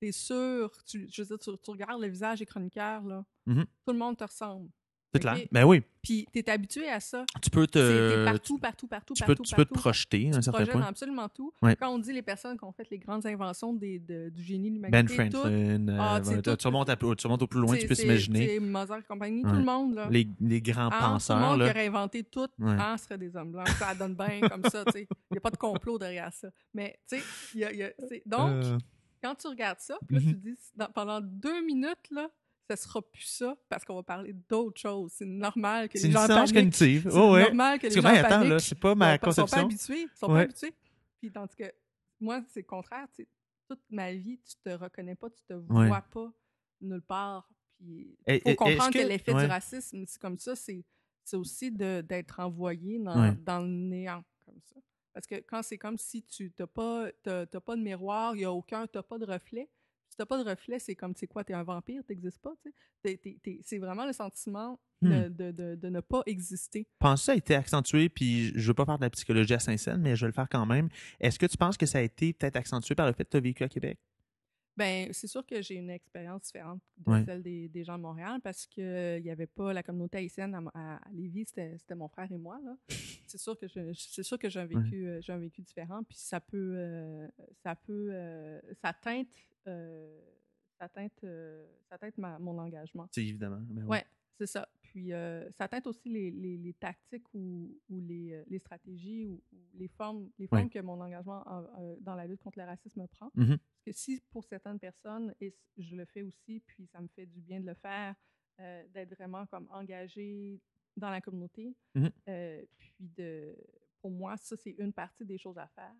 S2: t'es sûr, tu, je veux dire, tu, regardes le visage des chroniqueurs, là,
S1: mm-hmm.
S2: tout le monde te ressemble.
S1: C'est clair. Ben oui.
S2: Puis tu es habitué à ça.
S1: Tu peux te.
S2: partout, partout, partout,
S1: tu
S2: partout.
S1: Peux, tu peux te projeter à un certain point.
S2: absolument tout. Quand on dit les personnes qui ont fait les grandes inventions des, de, du génie de
S1: l'humanité. Ben Franklin. Euh, ah, tu, remontes tu, remontes au plus loin, tu peux s'imaginer.
S2: Mozart et compagnie, tout le monde. Là.
S1: Les, les grands
S2: ah,
S1: penseurs.
S2: Tout le monde
S1: là.
S2: qui aurait inventé tout ah, serait des hommes blancs. Ça donne bien comme ça. Il n'y a pas de complot derrière ça. Mais, tu sais, y a, y a, donc. Euh. Quand tu regardes ça, puis là, tu mm-hmm. dis, pendant deux minutes, là, ça sera plus ça parce qu'on va parler d'autres choses. C'est normal que les gens paniquent. cognitive.
S1: C'est oh,
S2: normal que les gens paniquent. attends,
S1: là, c'est pas ma conception.
S2: Ils sont pas habitués. Ils sont pas habitués. Puis tandis que moi, c'est le contraire. Toute ma vie, tu te reconnais pas, tu te vois pas nulle part. Puis il faut comprendre que, l'effet du racisme, c'est comme ça, c'est aussi d'être envoyé dans, dans le néant comme ça. Parce que quand c'est comme si tu n'as pas, pas de miroir, il n'y a aucun, tu n'as pas de reflet, tu n'as pas de reflet, c'est comme, tu sais quoi, tu es un vampire, tu n'existes pas. c'est vraiment le sentiment hmm. de, ne pas exister.
S1: Pense que ça a été accentué, puis je ne veux pas faire de la psychologie à Saint-Saëns, mais je vais le faire quand même. Est-ce que tu penses que ça a été peut-être accentué par le fait que tu as vécu à Québec?
S2: Ben, c'est sûr que j'ai une expérience différente de celle des, des, gens de Montréal parce qu'il n'y avait pas la communauté haïtienne à, à, Lévis, c'était mon frère et moi. c'est sûr que c'est sûr que j'ai un vécu euh, j'ai un vécu différent puis ça peut euh, ça peut euh, ça teinte ça teinte ça teinte mon engagement.
S1: C'est évidemment. Mais
S2: ouais. c'est ça. Puis ça teinte aussi les, les, les tactiques ou, ou les, les, stratégies ou, les formes les formes que mon engagement dans la lutte contre le racisme prend.
S1: Mm-hmm
S2: que si pour certaines personnes, et je le fais aussi, puis ça me fait du bien de le faire, euh, d'être vraiment comme engagé dans la communauté,
S1: mmh
S2: euh, puis de, pour moi, ça, c'est une partie des choses à faire.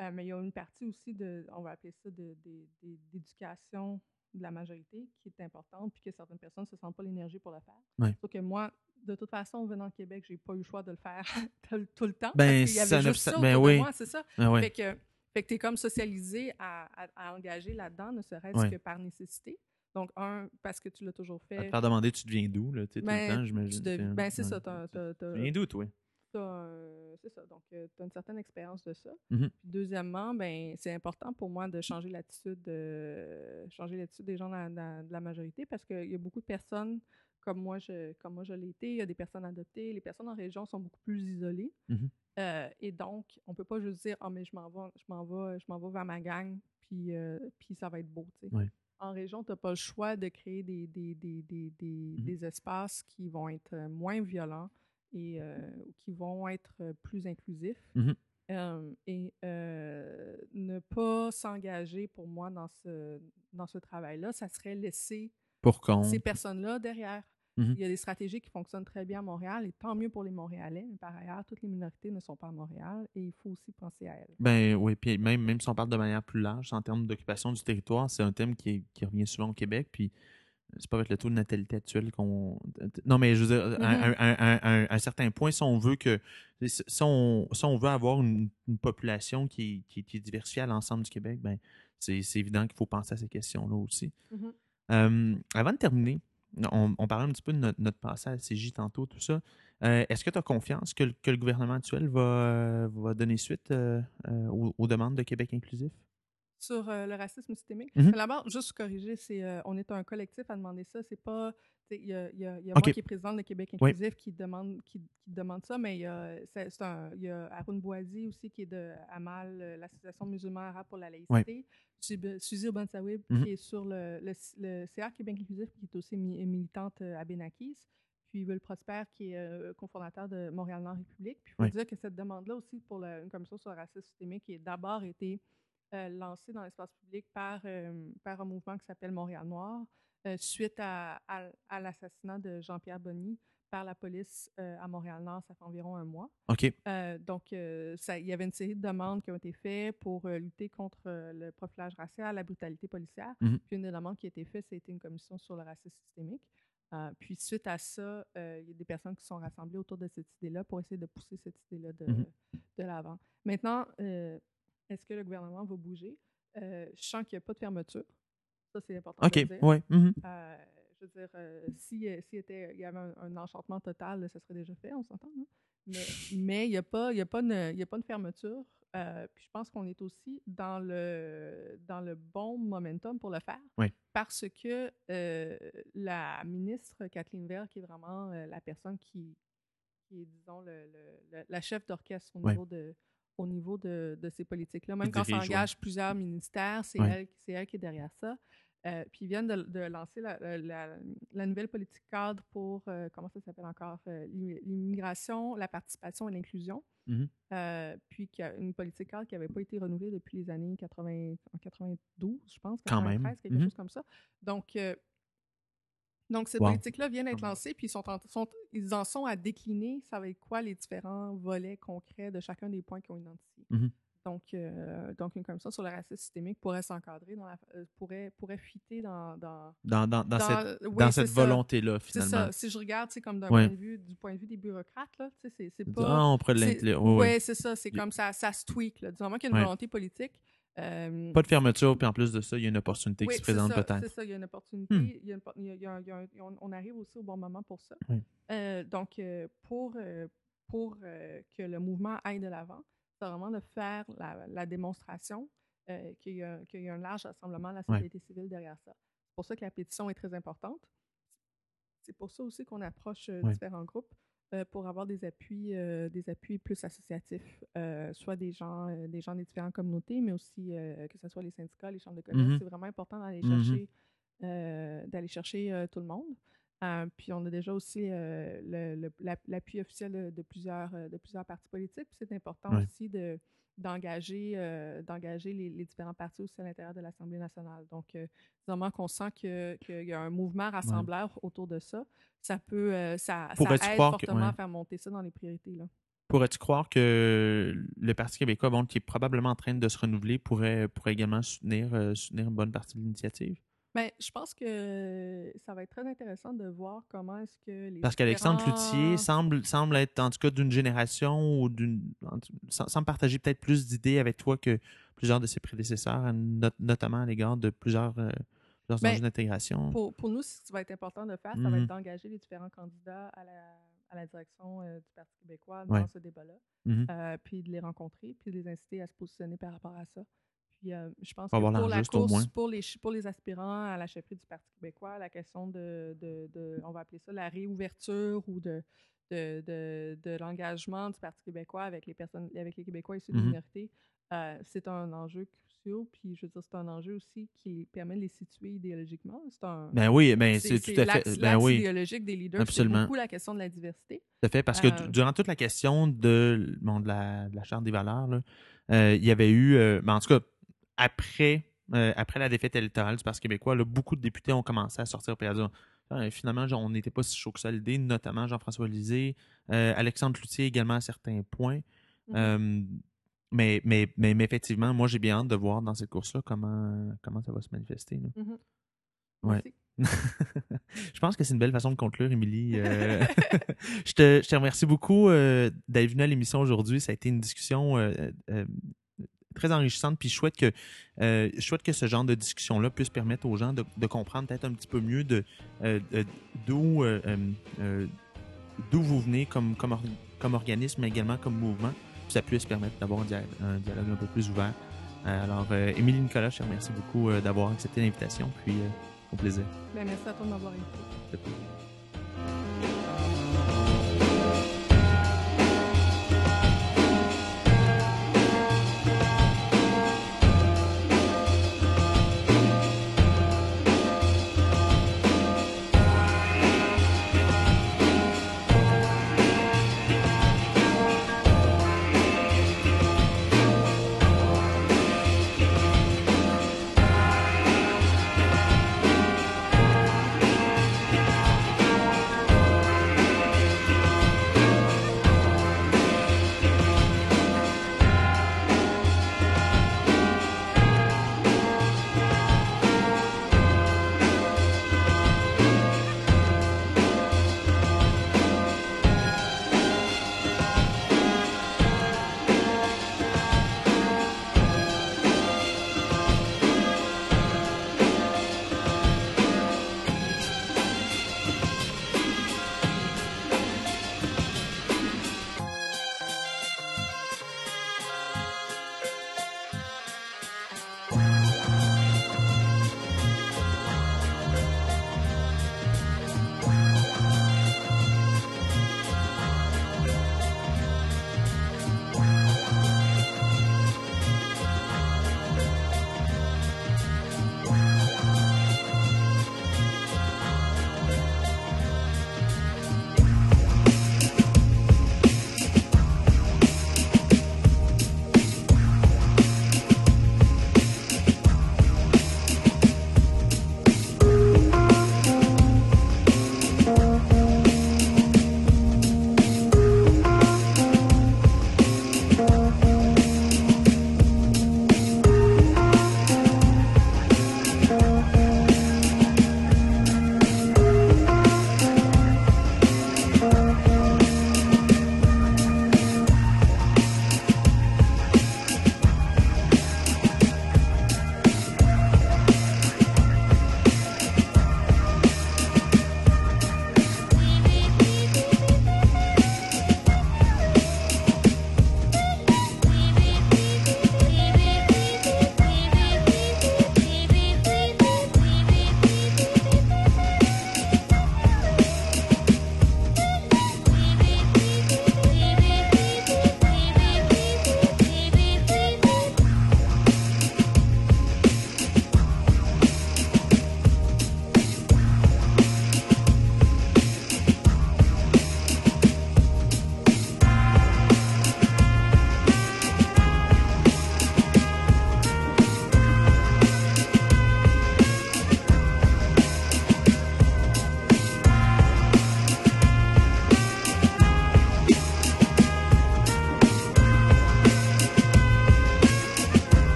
S2: Euh, mais il y a une partie aussi de, on va appeler ça, d'éducation de, la majorité qui est importante, puis que certaines personnes ne se sentent pas l'énergie pour le faire. Sauf que moi, de toute façon, venant de Québec, j'ai pas eu le choix de le faire tout le temps.
S1: Ben,
S2: parce y avait juste ça,
S1: ben oui.
S2: c'est ça.
S1: Ben
S2: fait que, fait que tu es comme socialisé à, à, engager là-dedans, ne serait-ce que par nécessité. Donc, un, parce que tu l'as toujours fait. À
S1: te faire demander, tu deviens d'où, là, tu sais, tout le ben, temps, j'imagine.
S2: Ben, c'est ça. Tu
S1: viens d'où, toi?
S2: C'est ça. Donc, euh, tu as une certaine expérience de ça.
S1: Mm-hmm.
S2: Puis, deuxièmement, ben, c'est important pour moi de changer l'attitude changer l'attitude des gens de la majorité parce qu'il y a beaucoup de personnes comme moi je comme moi je l'ai été, il y a des personnes adoptées, les personnes en région sont beaucoup plus isolées.
S1: Mm-hmm.
S2: Euh, et donc, on peut pas juste dire ah mais je m'en vais, je m'en vais, je m'en vais vers ma gang, puis euh, puis ça va être beau, tu
S1: sais.
S2: En région, tu n'as pas le choix de créer des, des, des, des, des,
S1: mm-hmm.
S2: des espaces qui vont être euh, moins violents et qui vont être plus inclusifs.
S1: Mm-hmm.
S2: et ne pas s'engager pour moi dans ce, dans ce travail-là, ça serait laisser
S1: pour
S2: ces personnes-là derrière.
S1: Mhm.
S2: Il y a des stratégies qui fonctionnent très bien à Montréal et tant mieux pour les Montréalais, mais par ailleurs, toutes les minorités ne sont pas à Montréal et il faut aussi penser à elles.
S1: Ben oui, puis même, même si on parle de manière plus large en termes d'occupation du territoire, c'est un thème qui, qui, revient souvent au Québec, puis c'est pas avec le taux de natalité actuel qu'on. Non, mais je veux dire, à, un, certain point, si on veut que. Si on, si on veut avoir une, population qui, qui, est diversifiée à l'ensemble du Québec, ben c'est évident qu'il faut penser à ces questions-là aussi.
S2: Mm-hmm.
S1: Euh, avant de terminer, on, parlait un petit peu de notre, passé à la CJ tantôt, tout ça. Euh, est-ce que tu as confiance que, le gouvernement actuel va, va donner suite euh, aux, demandes de Québec inclusif?
S2: Sur le racisme systémique. D'abord, juste corriger, c'est on est un collectif à demander ça. C'est pas il y a, y a, y a moi qui est président de Québec Inclusif qui, demande, qui, demande ça, mais il y a, un, y a aussi qui est de AMAL, l'Association musulmane arabe pour la laïcité. Suzy Bonsawib mm-hmm. qui est sur le, le, CA Québec Inclusif qui est aussi militante à Benakis. Puis Will Prosper qui est euh, cofondateur de Montréal-Nord République. Puis il faut dire que cette demande-là aussi pour une commission sur le racisme systémique qui a d'abord été euh, lancée dans l'espace public par, euh, par un mouvement qui s'appelle Montréal Noir. Euh, suite à, l'assassinat de Jean-Pierre Bonny par la police à Montréal-Nord, ça fait environ un mois.
S1: OK.
S2: Donc, il y avait une série de demandes qui ont été faites pour lutter contre le profilage racial, la brutalité policière.
S1: Mm-hmm.
S2: Puis une des demandes qui a été faite, c'était une commission sur le racisme systémique. Puis suite à ça, il y a des personnes qui sont rassemblées autour de cette idée-là pour essayer de pousser cette idée-là de,
S1: Mhm.
S2: de l'avant. Maintenant, est-ce que le gouvernement va bouger? Euh, je sens qu'il n'y a pas de fermeture. Ça, c'est important
S1: OK, ouais. mhm.
S2: Euh, je veux dire, euh, si, euh, si était, il y avait un, un enchantement total, ça serait déjà fait, on s'entend. hein? Mais mais il n'y a, pas- il y a, pas une- il y a pas de fermeture. Euh, puis je pense qu'on est aussi dans le, dans le bon momentum pour le faire.
S1: Oui.
S2: Parce que euh, la ministre Kathleen Vert, qui est vraiment euh, la personne qui, qui est, disons, le, le- la chef d'orchestre au
S1: Oui.
S2: niveau de au niveau de, de ces politiques-là. Même quand ça
S1: dirige, ouais.
S2: engage plusieurs ministères, c'est
S1: Ouais.
S2: elle, elle qui est derrière ça. Euh, puis ils viennent de, de lancer la, la- la- nouvelle politique cadre pour, euh, comment ça s'appelle encore, euh, l'i- l'immigration, la participation et l'inclusion.
S1: Mhm.
S2: Euh, puis qu'il y a une politique cadre qui n'avait pas été renouvelée depuis les années 80, en 92, je pense,
S1: Quand même.
S2: 93, quelque
S1: Mhm.
S2: chose comme ça. Donc, euh, donc cette
S1: Wow.
S2: politique-là vient d'être lancée, puis ils, sont en, sont- ils en sont à décliner, ça va être quoi les différents volets concrets de chacun des points qu'ils ont identifiés.
S1: Mhm.
S2: Donc, euh, donc, une commission sur le racisme systémique pourrait s'encadrer, dans la, euh, pourrait, pourrait fitter dans, dans,
S1: Dans, dans, dans cette,
S2: oui,
S1: volonté-là,
S2: C'est
S1: finalement.
S2: ça. Si je regarde, c'est comme d'un
S1: Ouais.
S2: point de vue, du point de vue des bureaucrates, là, tu sais, c'est,
S1: Ah,
S2: pas.
S1: on pourrait.
S2: Oui,
S1: ouais,
S2: c'est ça. C'est comme ça, ça se tweak. Là. Du moment qu'il y a une
S1: Ouais.
S2: volonté politique. Euh,
S1: Pas de fermeture, puis en plus de ça, il y a une opportunité
S2: oui,
S1: qui se présente peut-être.
S2: C'est ça, il y a une opportunité.
S1: Hmm.
S2: il y a une por- il y a- il y a- il y a un- on, on arrive aussi au bon moment pour ça.
S1: Oui.
S2: Euh, donc, euh, pour, pour que le mouvement aille de l'avant, c'est vraiment de faire la, la démonstration euh, qu'il y, a- qu'il y a un large rassemblement de la société civile derrière ça. C'est pour ça que la pétition est très importante. C'est pour ça aussi qu'on approche différents groupes euh, pour avoir des appuis, euh, des appuis plus associatifs, euh, soit des gens, des gens des différentes communautés, mais aussi que ce soit les syndicats, les chambres de commerce.
S1: Mhm.
S2: C'est vraiment important d'aller
S1: Mhm.
S2: chercher, d'aller chercher tout le monde. Puis on a déjà aussi la- l'appui officiel de, de plusieurs, de plusieurs partis politiques. C'est important
S1: Ouais.
S2: aussi de d'engager euh, d'engager les, les différents partis aussi à l'intérieur de l'Assemblée nationale. Donc, euh, qu'on sent que- qu'il y a un mouvement rassembleur autour de ça, ça peut, euh, ça, aide
S1: que-
S2: fortement
S1: ouais.
S2: à faire monter ça dans les priorités. Là.
S1: Pourrais-tu croire que le Parti québécois, bon, qui est probablement en train de se renouveler, pourrait, pourrait également soutenir, euh, soutenir une bonne partie de l'initiative?
S2: Ben, je pense que ça va être très intéressant de voir comment est-ce que les
S1: Parce qu'Alexandre
S2: différents-
S1: Cloutier semble, semble être en tout cas d'une génération ou d'une. semble partager peut-être plus d'idées avec toi que plusieurs de ses prédécesseurs, not- notamment à l'égard de plusieurs, euh, plusieurs
S2: Ben,
S1: enjeux d'intégration.
S2: Pour, pour nous, ce qui va être important de faire, ça va
S1: Mhm.
S2: être d'engager les différents candidats à la, à la direction euh, du Parti québécois dans
S1: Ouais.
S2: ce débat-là,
S1: Mhm.
S2: euh, puis de les rencontrer, puis de les inciter à se positionner par rapport à ça. Puis euh, je pense
S1: Faut
S2: que pour la course, pour les, pour les aspirants à la chefferie du Parti québécois, la question de, de, de- on va appeler ça la réouverture ou de, de, de, de l'engagement du Parti québécois avec les personnes, avec les Québécois issus
S1: Mhm.
S2: minorités, euh, c'est un enjeu crucial. Puis je veux dire, c'est un enjeu aussi qui permet de les situer idéologiquement. C'est un,
S1: Ben oui, ben c'est tout à fait. Ben oui,
S2: idéologique des leaders, c'est
S1: Absolument.
S2: beaucoup la question de la diversité.
S1: tout à fait. Parce que
S2: Euh,
S1: durant toute la question de, bon, de, la, de la Charte des valeurs, là, euh, il y avait eu. euh, ben, en tout cas, après, euh, après la défaite électorale du Parti québécois, là, beaucoup de députés ont commencé à sortir et à dire Ah, finalement, on n'était pas si chaud que ça l'idée, notamment Jean-François Lisée, euh, Alexandre Cloutier également à certains points.
S2: Mhm.
S1: Euh, mais, mais, mais, mais effectivement, moi, j'ai bien hâte de voir dans cette course-là comment, comment ça va se manifester. là.
S2: Mhm.
S1: Ouais. Je pense que c'est une belle façon de conclure, Émilie. Euh, je, te, je te remercie beaucoup euh, d'être venue à l'émission aujourd'hui. Ça a été une discussion euh, très enrichissante. Puis je souhaite que, euh, je souhaite que ce genre de discussion-là puisse permettre aux gens de, de comprendre peut-être un petit peu mieux de, euh, euh, d'où, euh, d'où vous venez comme, comme, or- comme organisme, mais également comme mouvement. Puis ça puisse permettre d'avoir un, dia- un dialogue un peu plus ouvert. Alors, Émilie Nicolas, je te remercie beaucoup d'avoir accepté l'invitation. Puis, au plaisir.
S2: Ben, merci à toi de m'avoir invité.